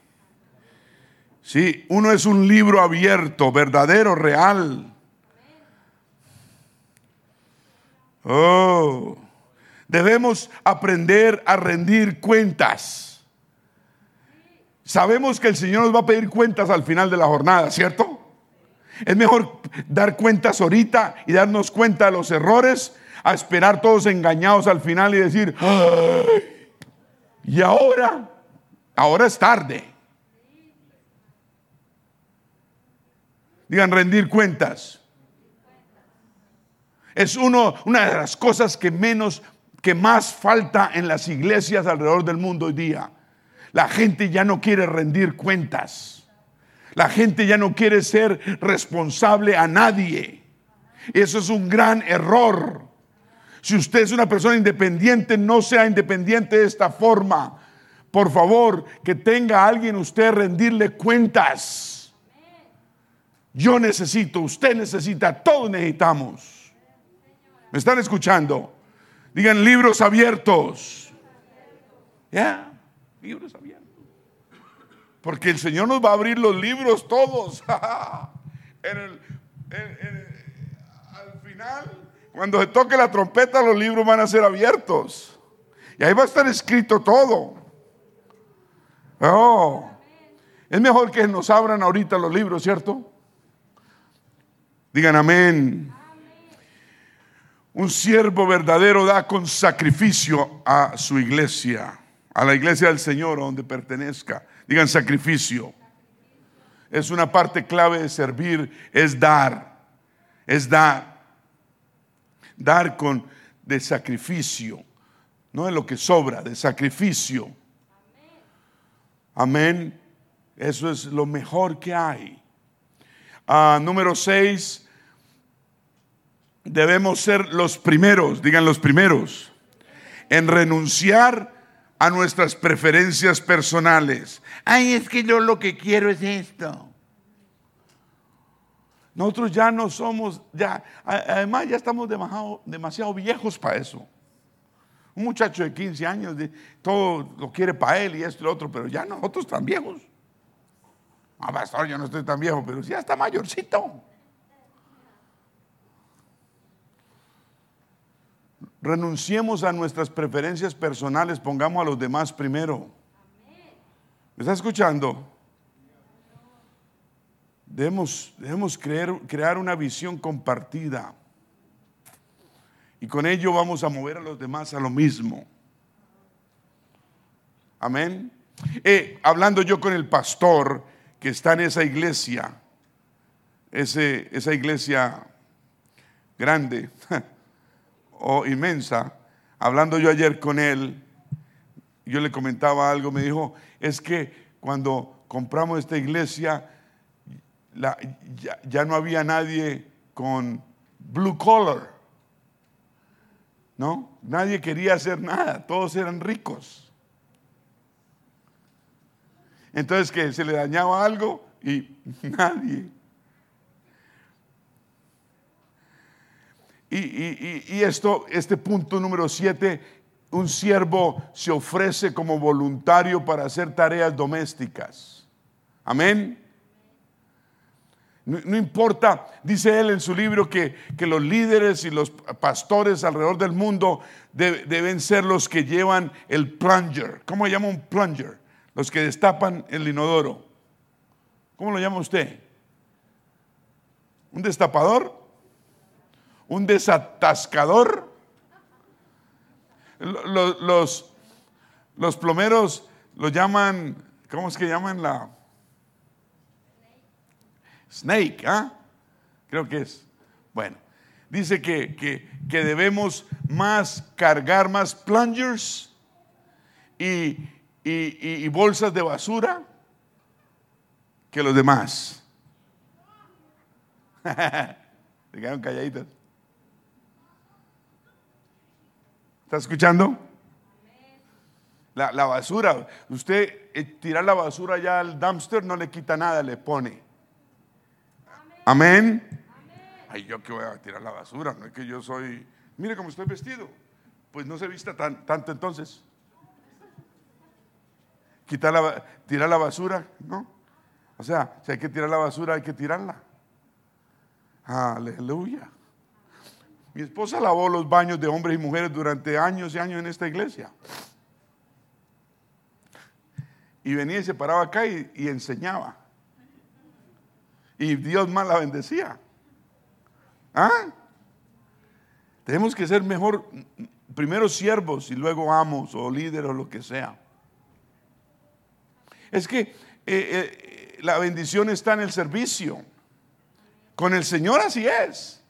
Sí, uno es un libro abierto, verdadero, real. Oh, debemos aprender a rendir cuentas. Sabemos que el Señor nos va a pedir cuentas al final de la jornada, ¿cierto? Es mejor dar cuentas ahorita y darnos cuenta de los errores a esperar todos engañados al final y decir, y ahora, ahora es tarde. Digan, rendir cuentas. Es uno, una de las cosas que menos, que más falta en las iglesias alrededor del mundo hoy día. La gente ya no quiere rendir cuentas. La gente ya no quiere ser responsable a nadie. Eso es un gran error. Si usted es una persona independiente, no sea independiente de esta forma. Por favor, que tenga a alguien usted rendirle cuentas. Yo necesito, usted necesita, todos necesitamos. ¿Me están escuchando? Digan libros abiertos. ¿Ya? Libros abiertos. Porque el Señor nos va a abrir los libros todos. <laughs> al final, cuando se toque la trompeta, los libros van a ser abiertos. Y ahí va a estar escrito todo. Oh, es mejor que nos abran ahorita los libros, ¿cierto? Digan amén. Un siervo verdadero da con sacrificio a su iglesia, a la iglesia del Señor, donde pertenezca. Digan sacrificio. Es una parte clave de servir, es dar, es dar. Dar con de sacrificio, no de lo que sobra, de sacrificio. Amén. Eso es lo mejor que hay. Ah, número seis, debemos ser los primeros, digan los primeros, en renunciar a nuestras preferencias personales. Ay, es que yo lo que quiero es esto. Nosotros ya no somos, ya, además ya estamos demasiado, demasiado viejos para eso. Un muchacho de 15 años, todo lo quiere para él y esto y lo otro, pero ya nosotros tan viejos. Ah, pastor, yo no estoy tan viejo, pero ya está mayorcito. Renunciemos a nuestras preferencias personales, pongamos a los demás primero. ¿Me está escuchando? Debemos, debemos crear una visión compartida. Y con ello vamos a mover a los demás a lo mismo. Amén. Eh, hablando yo con el pastor, que está en esa iglesia, ese, esa iglesia grande <laughs> o inmensa, hablando yo ayer con él, yo le comentaba algo, me dijo, es que cuando compramos esta iglesia, ya, no había nadie con blue collar, ¿no? Nadie quería hacer nada, todos eran ricos. Entonces que se le dañaba algo y <laughs> nadie. Y, esto, este punto número siete, un siervo se ofrece como voluntario para hacer tareas domésticas. Amén. No, importa, dice él en su libro, que, los líderes y los pastores alrededor del mundo deben ser los que llevan el plunger. ¿Cómo llama un plunger? Los que destapan el inodoro. ¿Cómo lo llama usted? ¿Un destapador? ¿Un desatascador? Los, los, plomeros lo llaman, ¿cómo es que llaman la? Snake, ¿ah? Creo que es. Bueno, dice que, que, que debemos más cargar más plungers y, y, bolsas de basura que los demás. <laughs> Se quedaron calladitas. ¿Está escuchando? La, basura, usted eh, tirar la basura ya al dumpster no le quita nada, le pone. Amén. Ay, yo que voy a tirar la basura, no es que yo soy, mire cómo estoy vestido. Pues no se vista tan, tanto entonces quitar la, tirar la basura, ¿no? O sea, si hay que tirar la basura, hay que tirarla. Aleluya. Mi esposa lavó los baños de hombres y mujeres durante años y años en esta iglesia. Y venía y se paraba acá y, enseñaba. Y Dios más la bendecía. ¿Ah? Tenemos que ser mejor, primero siervos y luego amos o líderes o lo que sea. Es que eh, eh, la bendición está en el servicio. Con el Señor así es.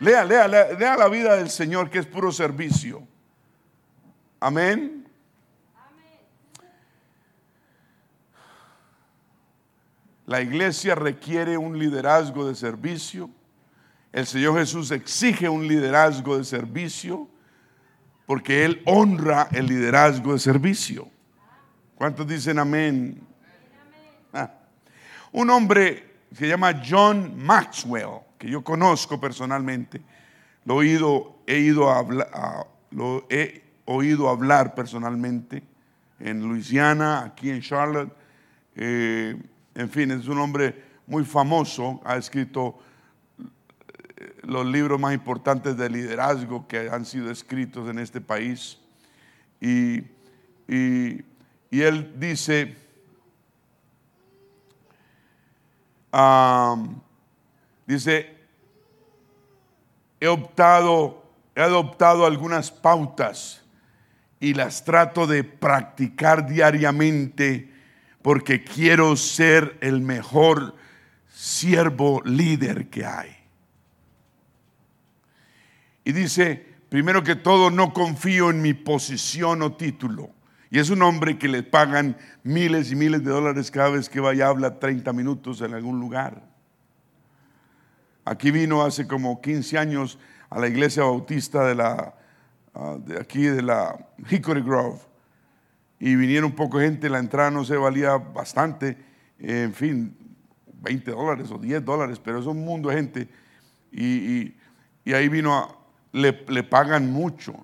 Lea, lea, lea, la vida del Señor que es puro servicio. Amén. La iglesia requiere un liderazgo de servicio. El Señor Jesús exige un liderazgo de servicio porque Él honra el liderazgo de servicio. ¿Cuántos dicen amén? Ah. Un hombre se llama John Maxwell, que yo conozco personalmente, lo he, oído, he ido a lo he oído hablar personalmente en Luisiana, aquí en Charlotte. Eh, en fin, es un hombre muy famoso, ha escrito eh, los libros más importantes de liderazgo que han sido escritos en este país. Y, y y él dice, dice, he optado, he adoptado algunas pautas y las trato de practicar diariamente porque quiero ser el mejor siervo líder que hay. Y dice, primero que todo, no confío en mi posición o título. Y es un hombre que le pagan miles y miles de dólares cada vez que vaya a hablar 30 minutos en algún lugar. Aquí vino hace como 15 años a la iglesia bautista de la ah, de aquí de la Hickory Grove y vinieron poco gente, la entrada no se valía bastante, en fin, 20 dólares o 10 dólares, pero es un mundo de gente y, ahí vino, le, le pagan mucho.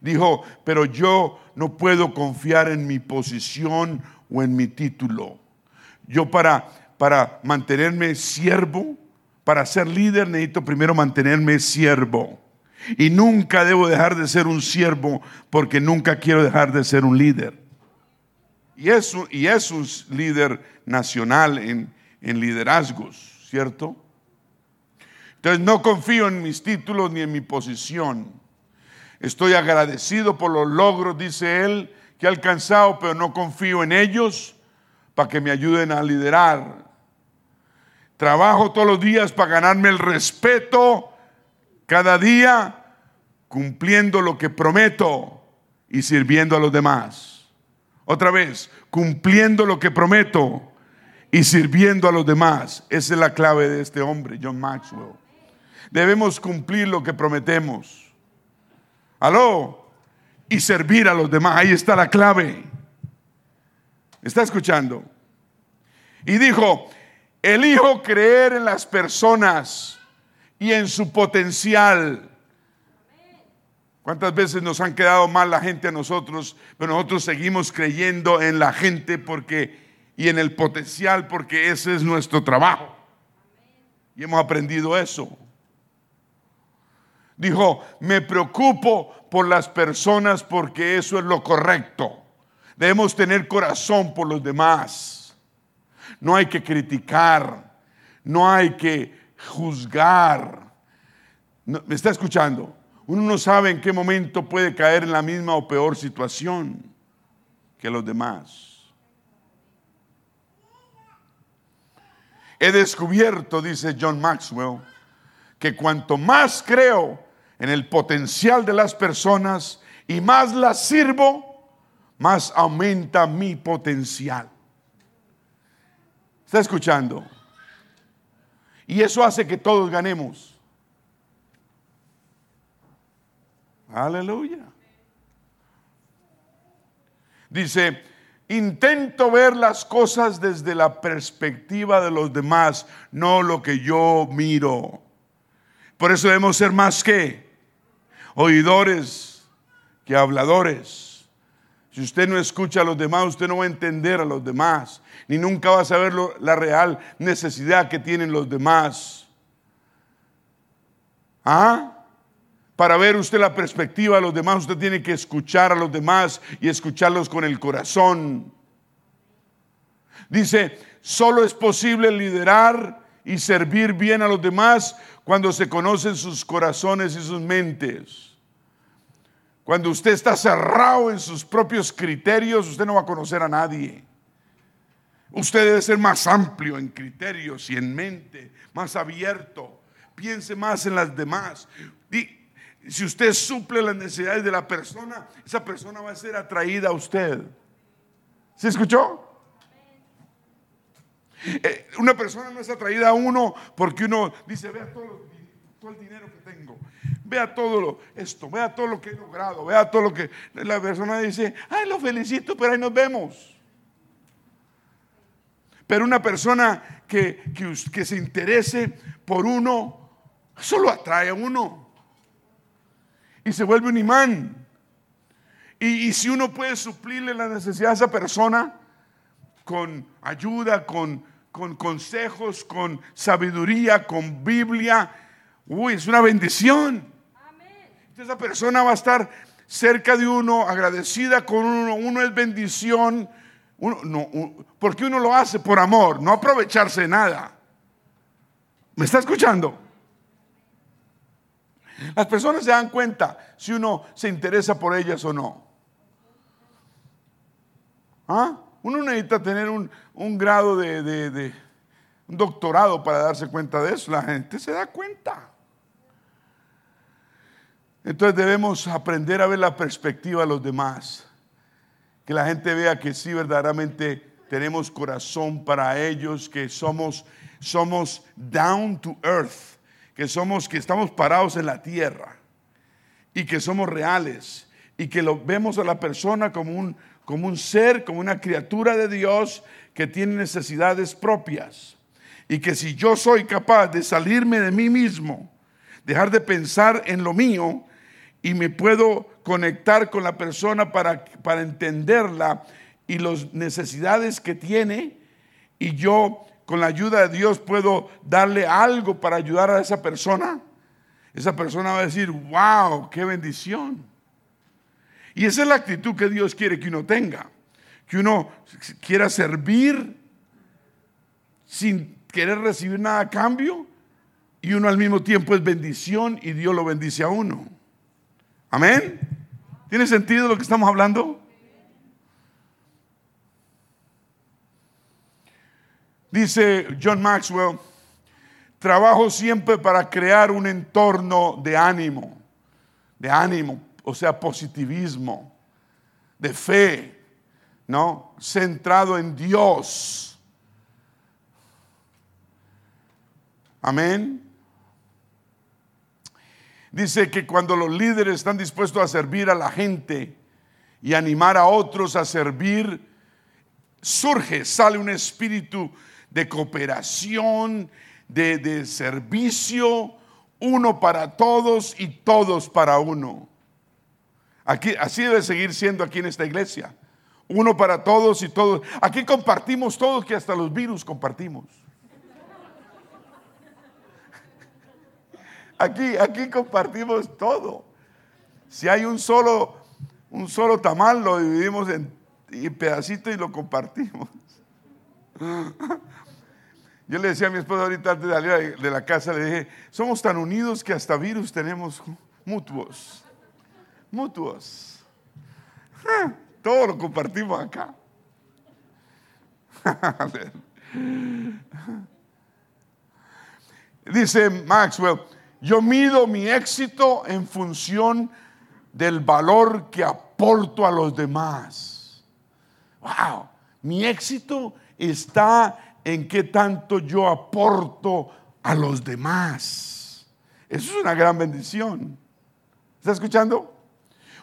Dijo, pero yo no puedo confiar en mi posición o en mi título. Yo para, para mantenerme siervo, para ser líder necesito primero mantenerme siervo. Y nunca debo dejar de ser un siervo porque nunca quiero dejar de ser un líder. Y es, y es un líder nacional en, en liderazgos, ¿cierto? Entonces no confío en mis títulos ni en mi posición. Estoy agradecido por los logros, dice él, que he alcanzado, pero no confío en ellos para que me ayuden a liderar. Trabajo todos los días para ganarme el respeto cada día, cumpliendo lo que prometo y sirviendo a los demás. Otra vez, cumpliendo lo que prometo y sirviendo a los demás. Esa es la clave de este hombre, John Maxwell. Debemos cumplir lo que prometemos. Aló. Y servir a los demás. Ahí está la clave. ¿Está escuchando? Y dijo, elijo creer en las personas y en su potencial. ¿Cuántas veces nos han quedado mal la gente a nosotros? Pero nosotros seguimos creyendo en la gente porque y en el potencial porque ese es nuestro trabajo. Y hemos aprendido eso. Dijo, me preocupo por las personas porque eso es lo correcto. Debemos tener corazón por los demás. No hay que criticar, no hay que juzgar. ¿Me está escuchando? Uno no sabe en qué momento puede caer en la misma o peor situación que los demás. He descubierto, dice John Maxwell, que cuanto más creo en el potencial de las personas y más las sirvo, más aumenta mi potencial. ¿Está escuchando? Y eso hace que todos ganemos. Aleluya. Dice, intento ver las cosas desde la perspectiva de los demás, no lo que yo miro. Por eso debemos ser más que oidores que habladores. Si usted no escucha a los demás, usted no va a entender a los demás ni nunca va a saber la real necesidad que tienen los demás. ¿Ah? Para ver usted la perspectiva de los demás, usted tiene que escuchar a los demás y escucharlos con el corazón. Dice, solo es posible liderar y servir bien a los demás cuando se conocen sus corazones y sus mentes. Cuando usted está cerrado en sus propios criterios, usted no va a conocer a nadie. Usted debe ser más amplio en criterios y en mente, más abierto. Piense más en las demás. si usted suple las necesidades de la persona, esa persona va a ser atraída a usted. ¿Se escuchó? Eh, una persona no es atraída a uno porque uno dice, vea todo el dinero que tengo, vea todo lo, esto, vea todo lo que he logrado, vea todo lo que la persona dice, ay, lo felicito, pero ahí nos vemos. Pero una persona que, que, se interese por uno, solo atrae a uno. Y se vuelve un imán. Y, si uno puede suplirle la necesidad a esa persona con ayuda, con, con consejos, con sabiduría, con Biblia, uy, es una bendición. Entonces esa persona va a estar cerca de uno, agradecida con uno, uno es bendición uno, no, porque uno lo hace por amor, no aprovecharse de nada. ¿Me está escuchando? Las personas se dan cuenta si uno se interesa por ellas o no. ¿Ah? Uno necesita tener un, grado de, de, un doctorado para darse cuenta de eso. La gente se da cuenta. Entonces debemos aprender a ver la perspectiva de los demás. Que la gente vea que sí verdaderamente tenemos corazón para ellos, que somos, somos down to earth, que somos, que estamos parados en la tierra y que somos reales y que lo vemos a la persona como un, como un ser, como una criatura de Dios que tiene necesidades propias. Y que si yo soy capaz de salirme de mí mismo, dejar de pensar en lo mío y me puedo conectar con la persona para, para entenderla y las necesidades que tiene, y yo con la ayuda de Dios puedo darle algo para ayudar a esa persona, esa persona va a decir, wow, qué bendición. Y esa es la actitud que Dios quiere que uno tenga. Que uno quiera servir sin querer recibir nada a cambio y uno al mismo tiempo es bendición y Dios lo bendice a uno. Amén. ¿Tiene sentido lo que estamos hablando? Dice John Maxwell, trabajo siempre para crear un entorno de ánimo, de ánimo, o sea, positivismo, de fe, ¿no? Centrado en Dios. Amén. Dice que cuando los líderes están dispuestos a servir a la gente y animar a otros a servir, surge, sale un espíritu de cooperación, de, de servicio, uno para todos y todos para uno. Aquí, así debe seguir siendo aquí en esta iglesia. Uno para todos y todos. Aquí compartimos todos, que hasta los virus compartimos. Aquí, aquí compartimos todo. Si hay un solo, un solo tamal, lo dividimos en, pedacitos y lo compartimos. <laughs> Yo le decía a mi esposa ahorita antes de salir de la casa, le dije, somos tan unidos que hasta virus tenemos mutuos mutuos. Todo lo compartimos acá. <laughs> Dice Maxwell, yo mido mi éxito en función del valor que aporto a los demás. Wow, mi éxito está en qué tanto yo aporto a los demás. Eso es una gran bendición. ¿Está escuchando?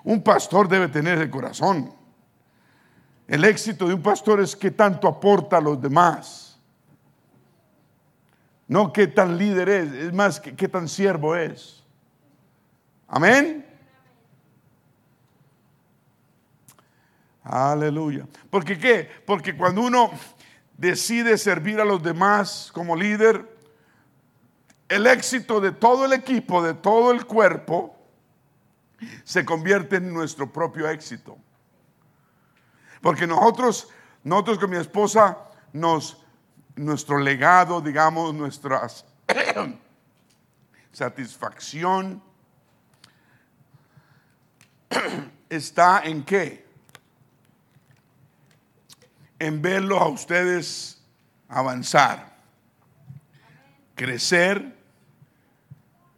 Un pastor debe tener el corazón. El éxito de un pastor es qué tanto aporta a los demás. No qué tan líder es, es más que qué tan siervo es. Amén. Aleluya. ¿Porque qué? Porque cuando uno decide servir a los demás como líder, el éxito de todo el equipo, de todo el cuerpo, se convierte en nuestro propio éxito. Porque nosotros, nosotros con mi esposa, nos, nuestro legado, digamos, nuestra <clears throat> satisfacción <clears throat> está en qué? En verlos a ustedes avanzar, crecer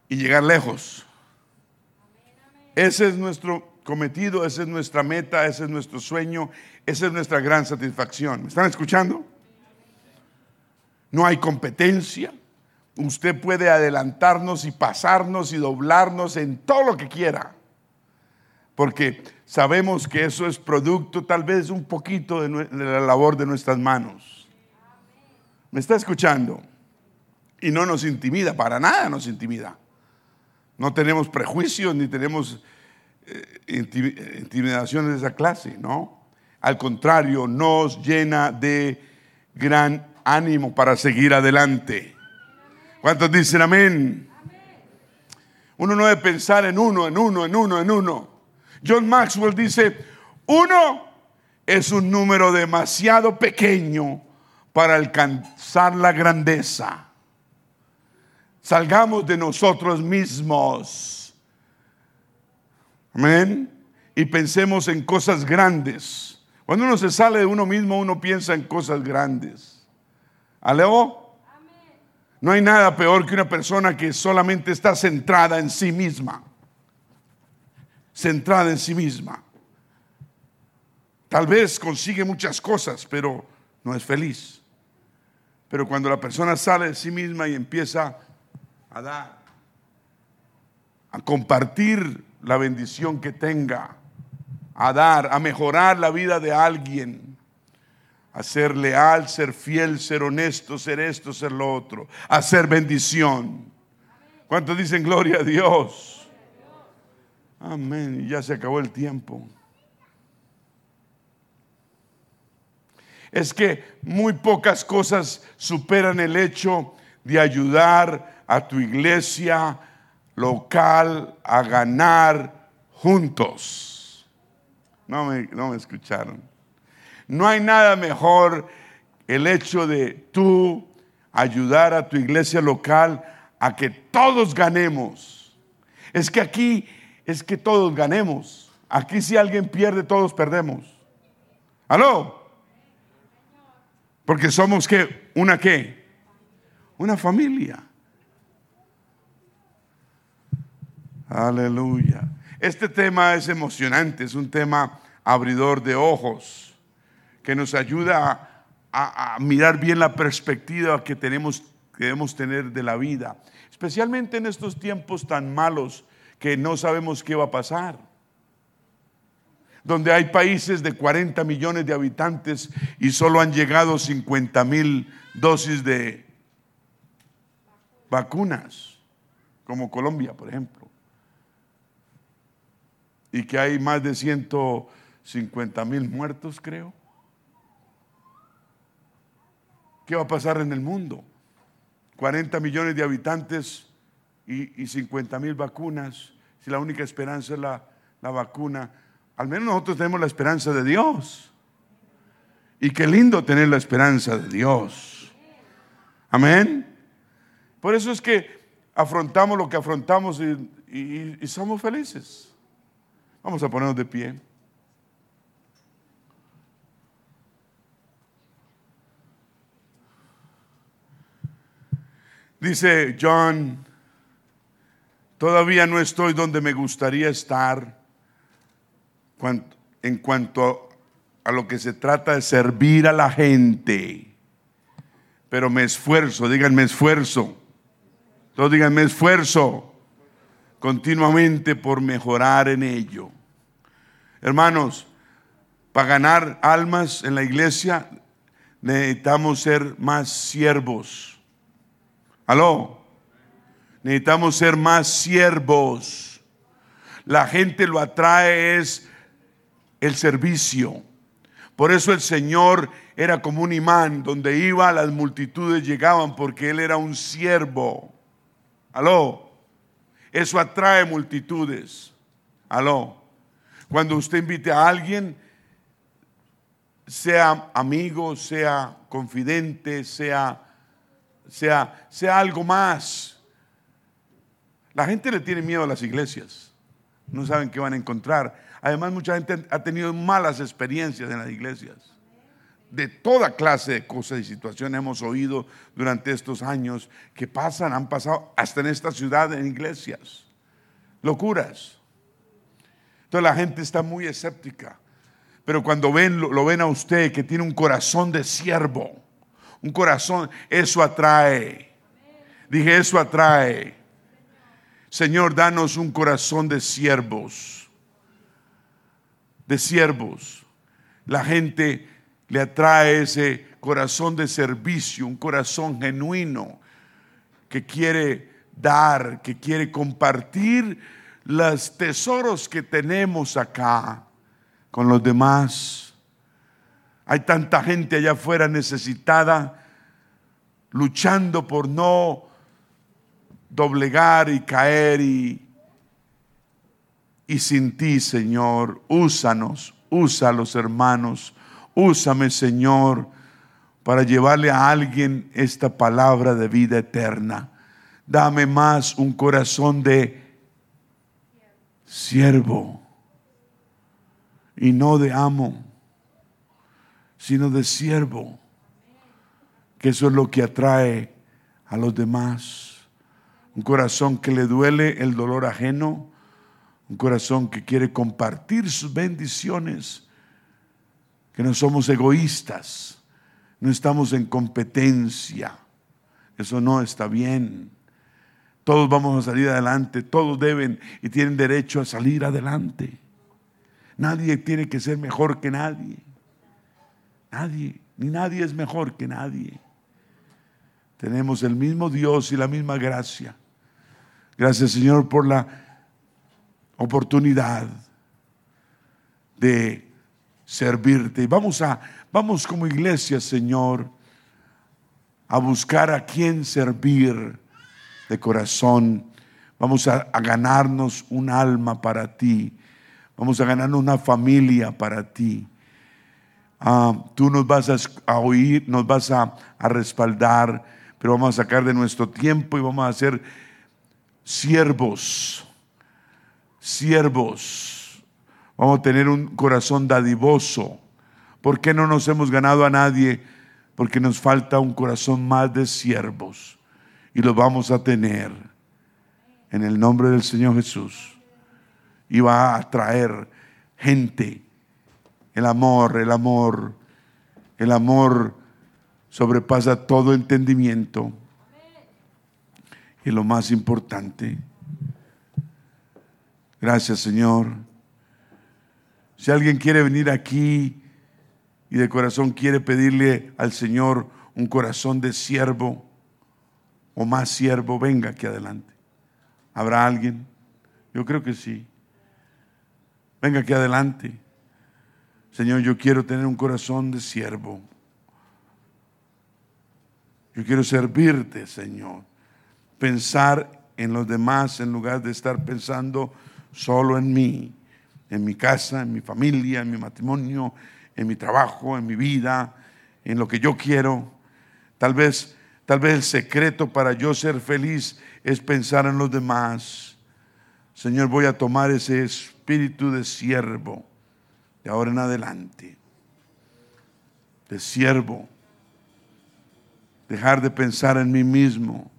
y llegar lejos. Ese es nuestro cometido, esa es nuestra meta, ese es nuestro sueño, esa es nuestra gran satisfacción. ¿Me están escuchando? No hay competencia. Usted puede adelantarnos y pasarnos y doblarnos en todo lo que quiera. Porque sabemos que eso es producto tal vez un poquito de, la labor de nuestras manos. ¿Me está escuchando? Y no nos intimida, para nada nos intimida. No tenemos prejuicios ni tenemos eh, intimidaciones de esa clase, ¿no? Al contrario, nos llena de gran ánimo para seguir adelante. ¿Cuántos dicen amén? Uno no debe pensar en uno, en uno, en uno, en uno. John Maxwell dice, uno es un número demasiado pequeño para alcanzar la grandeza. Salgamos de nosotros mismos Amén. Y pensemos en cosas grandes. Cuando uno se sale de uno mismo, uno piensa en cosas grandes. ¿Aleo? No hay nada peor que una persona que solamente está centrada en sí misma. Centrada en sí misma. Tal vez consigue muchas cosas, pero no es feliz. Pero cuando la persona sale de sí misma y empieza a dar, a compartir la bendición que tenga, a dar, a mejorar la vida de alguien, a ser leal, ser fiel, ser honesto, ser esto, ser lo otro, a ser bendición. ¿Cuántos dicen gloria a Dios? Amén. Ya se acabó el tiempo. es que muy pocas cosas superan el hecho de ayudar a tu iglesia local a ganar juntos. No me, no me escucharon. No hay nada mejor el hecho de tú ayudar a tu iglesia local a que todos ganemos. Es que aquí es que todos ganemos. Aquí si alguien pierde, todos perdemos. ¿Aló? Porque somos qué? Una qué? Una familia. Aleluya. Este tema es emocionante, es un tema abridor de ojos que nos ayuda a, mirar bien la perspectiva que tenemos que debemos tener de la vida, especialmente en estos tiempos tan malos que no sabemos qué va a pasar donde hay países de 40 millones de habitantes y solo han llegado 50 mil dosis de vacunas, como Colombia, por ejemplo, y que hay más de 150 mil muertos, creo. ¿Qué va a pasar en el mundo? 40 millones de habitantes y, 50 mil vacunas, si la única esperanza es la, la vacuna al menos nosotros tenemos la esperanza de Dios. Y qué lindo tener la esperanza de Dios. Amén. Por eso es que afrontamos lo que afrontamos y, y somos felices. Vamos a ponernos de pie. Dice John, todavía no estoy donde me gustaría estar en cuanto a lo que se trata de servir a la gente. Pero me esfuerzo, díganme esfuerzo. Todos díganme esfuerzo continuamente por mejorar en ello. Hermanos, para ganar almas en la iglesia necesitamos ser más siervos. Aló. Necesitamos ser más siervos. La gente lo atrae es el servicio. Por eso el Señor era como un imán, donde iba las multitudes llegaban porque Él era un siervo. Aló. Eso atrae multitudes. Aló. Cuando usted invite a alguien, sea amigo, sea confidente, sea, sea, sea algo más. La gente le tiene miedo a las iglesias. No saben qué van a encontrar. Además, mucha gente ha tenido malas experiencias en las iglesias. De toda clase de cosas y situaciones hemos oído durante estos años que pasan, han pasado hasta en esta ciudad en iglesias. Locuras. Entonces la gente está muy escéptica. Pero cuando ven, lo ven a usted que tiene un corazón de siervo, un corazón, eso atrae. Dije, eso atrae. Señor, danos un corazón de siervos de siervos. La gente le atrae ese corazón de servicio, un corazón genuino que quiere dar, que quiere compartir los tesoros que tenemos acá con los demás. Hay tanta gente allá afuera necesitada, luchando por no doblegar y caer y y sin ti, Señor, úsanos, usa los hermanos, úsame, Señor, para llevarle a alguien esta palabra de vida eterna. Dame más un corazón de siervo y no de amo, sino de siervo, que eso es lo que atrae a los demás. Un corazón que le duele el dolor ajeno, un corazón que quiere compartir sus bendiciones, que no somos egoístas, no estamos en competencia. Eso no está bien. Todos vamos a salir adelante, todos deben y tienen derecho a salir adelante. Nadie tiene que ser mejor que nadie. Nadie, ni nadie es mejor que nadie. Tenemos el mismo Dios y la misma gracia. Gracias Señor por la oportunidad de servirte. Vamos a, vamos como iglesia, Señor, a buscar a quien servir de corazón. Vamos a, ganarnos un alma para ti. Vamos a ganarnos una familia para ti. Ah, tú nos vas a, oír, nos vas a, a, respaldar, pero vamos a sacar de nuestro tiempo y vamos a ser siervos, siervos. Vamos a tener un corazón dadivoso. ¿Por qué no nos hemos ganado a nadie? Porque nos falta un corazón más de siervos y lo vamos a tener en el nombre del Señor Jesús. Y va a atraer gente. El amor, el amor, el amor sobrepasa todo entendimiento. Y lo más importante, gracias Señor. Si alguien quiere venir aquí y de corazón quiere pedirle al Señor un corazón de siervo, o más siervo, venga aquí adelante. ¿Habrá alguien? Yo creo que sí. Venga aquí adelante. Señor, yo quiero tener un corazón de siervo. Yo quiero servirte, Señor. Pensar en los demás en lugar de estar pensando solo en mí, en mi casa, en mi familia, en mi matrimonio, en mi trabajo, en mi vida, en lo que yo quiero. Tal vez Tal vez el secreto para yo ser feliz es pensar en los demás. Señor, voy a tomar ese espíritu de siervo de ahora en adelante. De siervo. Dejar de pensar en mí mismo.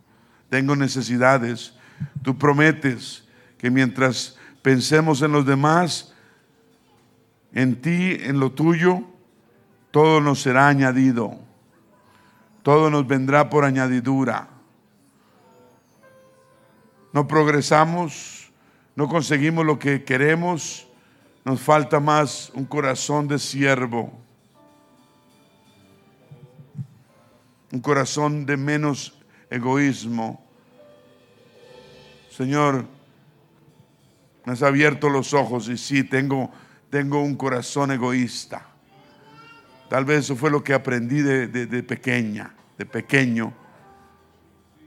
Tengo necesidades. Tú prometes que mientras pensemos en los demás, en ti, en lo tuyo, todo nos será añadido todo nos vendrá por añadidura. No progresamos, no conseguimos lo que queremos, nos falta más un corazón de siervo, un corazón de menos egoísmo. Señor, me has abierto los ojos y sí, tengo, tengo un corazón egoísta. Tal vez eso fue lo que aprendí de, pequeña, de pequeño.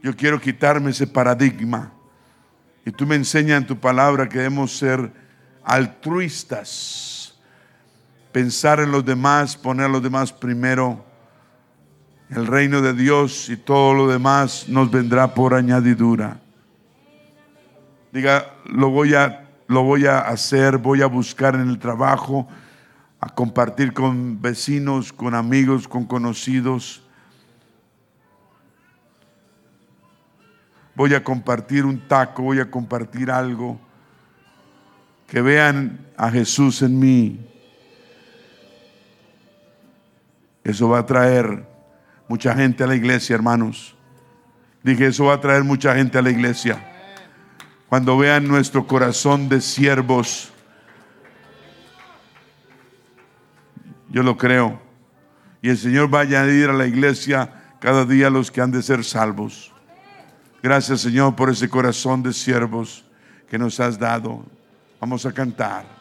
Yo quiero quitarme ese paradigma. Y tú me enseñas en tu palabra que debemos ser altruistas, pensar en los demás, poner a los demás primero, el reino de Dios y todo lo demás nos vendrá por añadidura. Diga, lo voy a, lo voy a hacer, voy a buscar en el trabajo, a compartir con vecinos, con amigos, con conocidos. Voy a compartir un taco, voy a compartir algo. Que vean a Jesús en mí. Eso va a traer mucha gente a la iglesia, hermanos. Dije, eso va a traer mucha gente a la iglesia. Cuando vean nuestro corazón de siervos Yo lo creo. Y el Señor va a añadir a la iglesia cada día los que han de ser salvos. Gracias Señor por ese corazón de siervos que nos has dado. Vamos a cantar.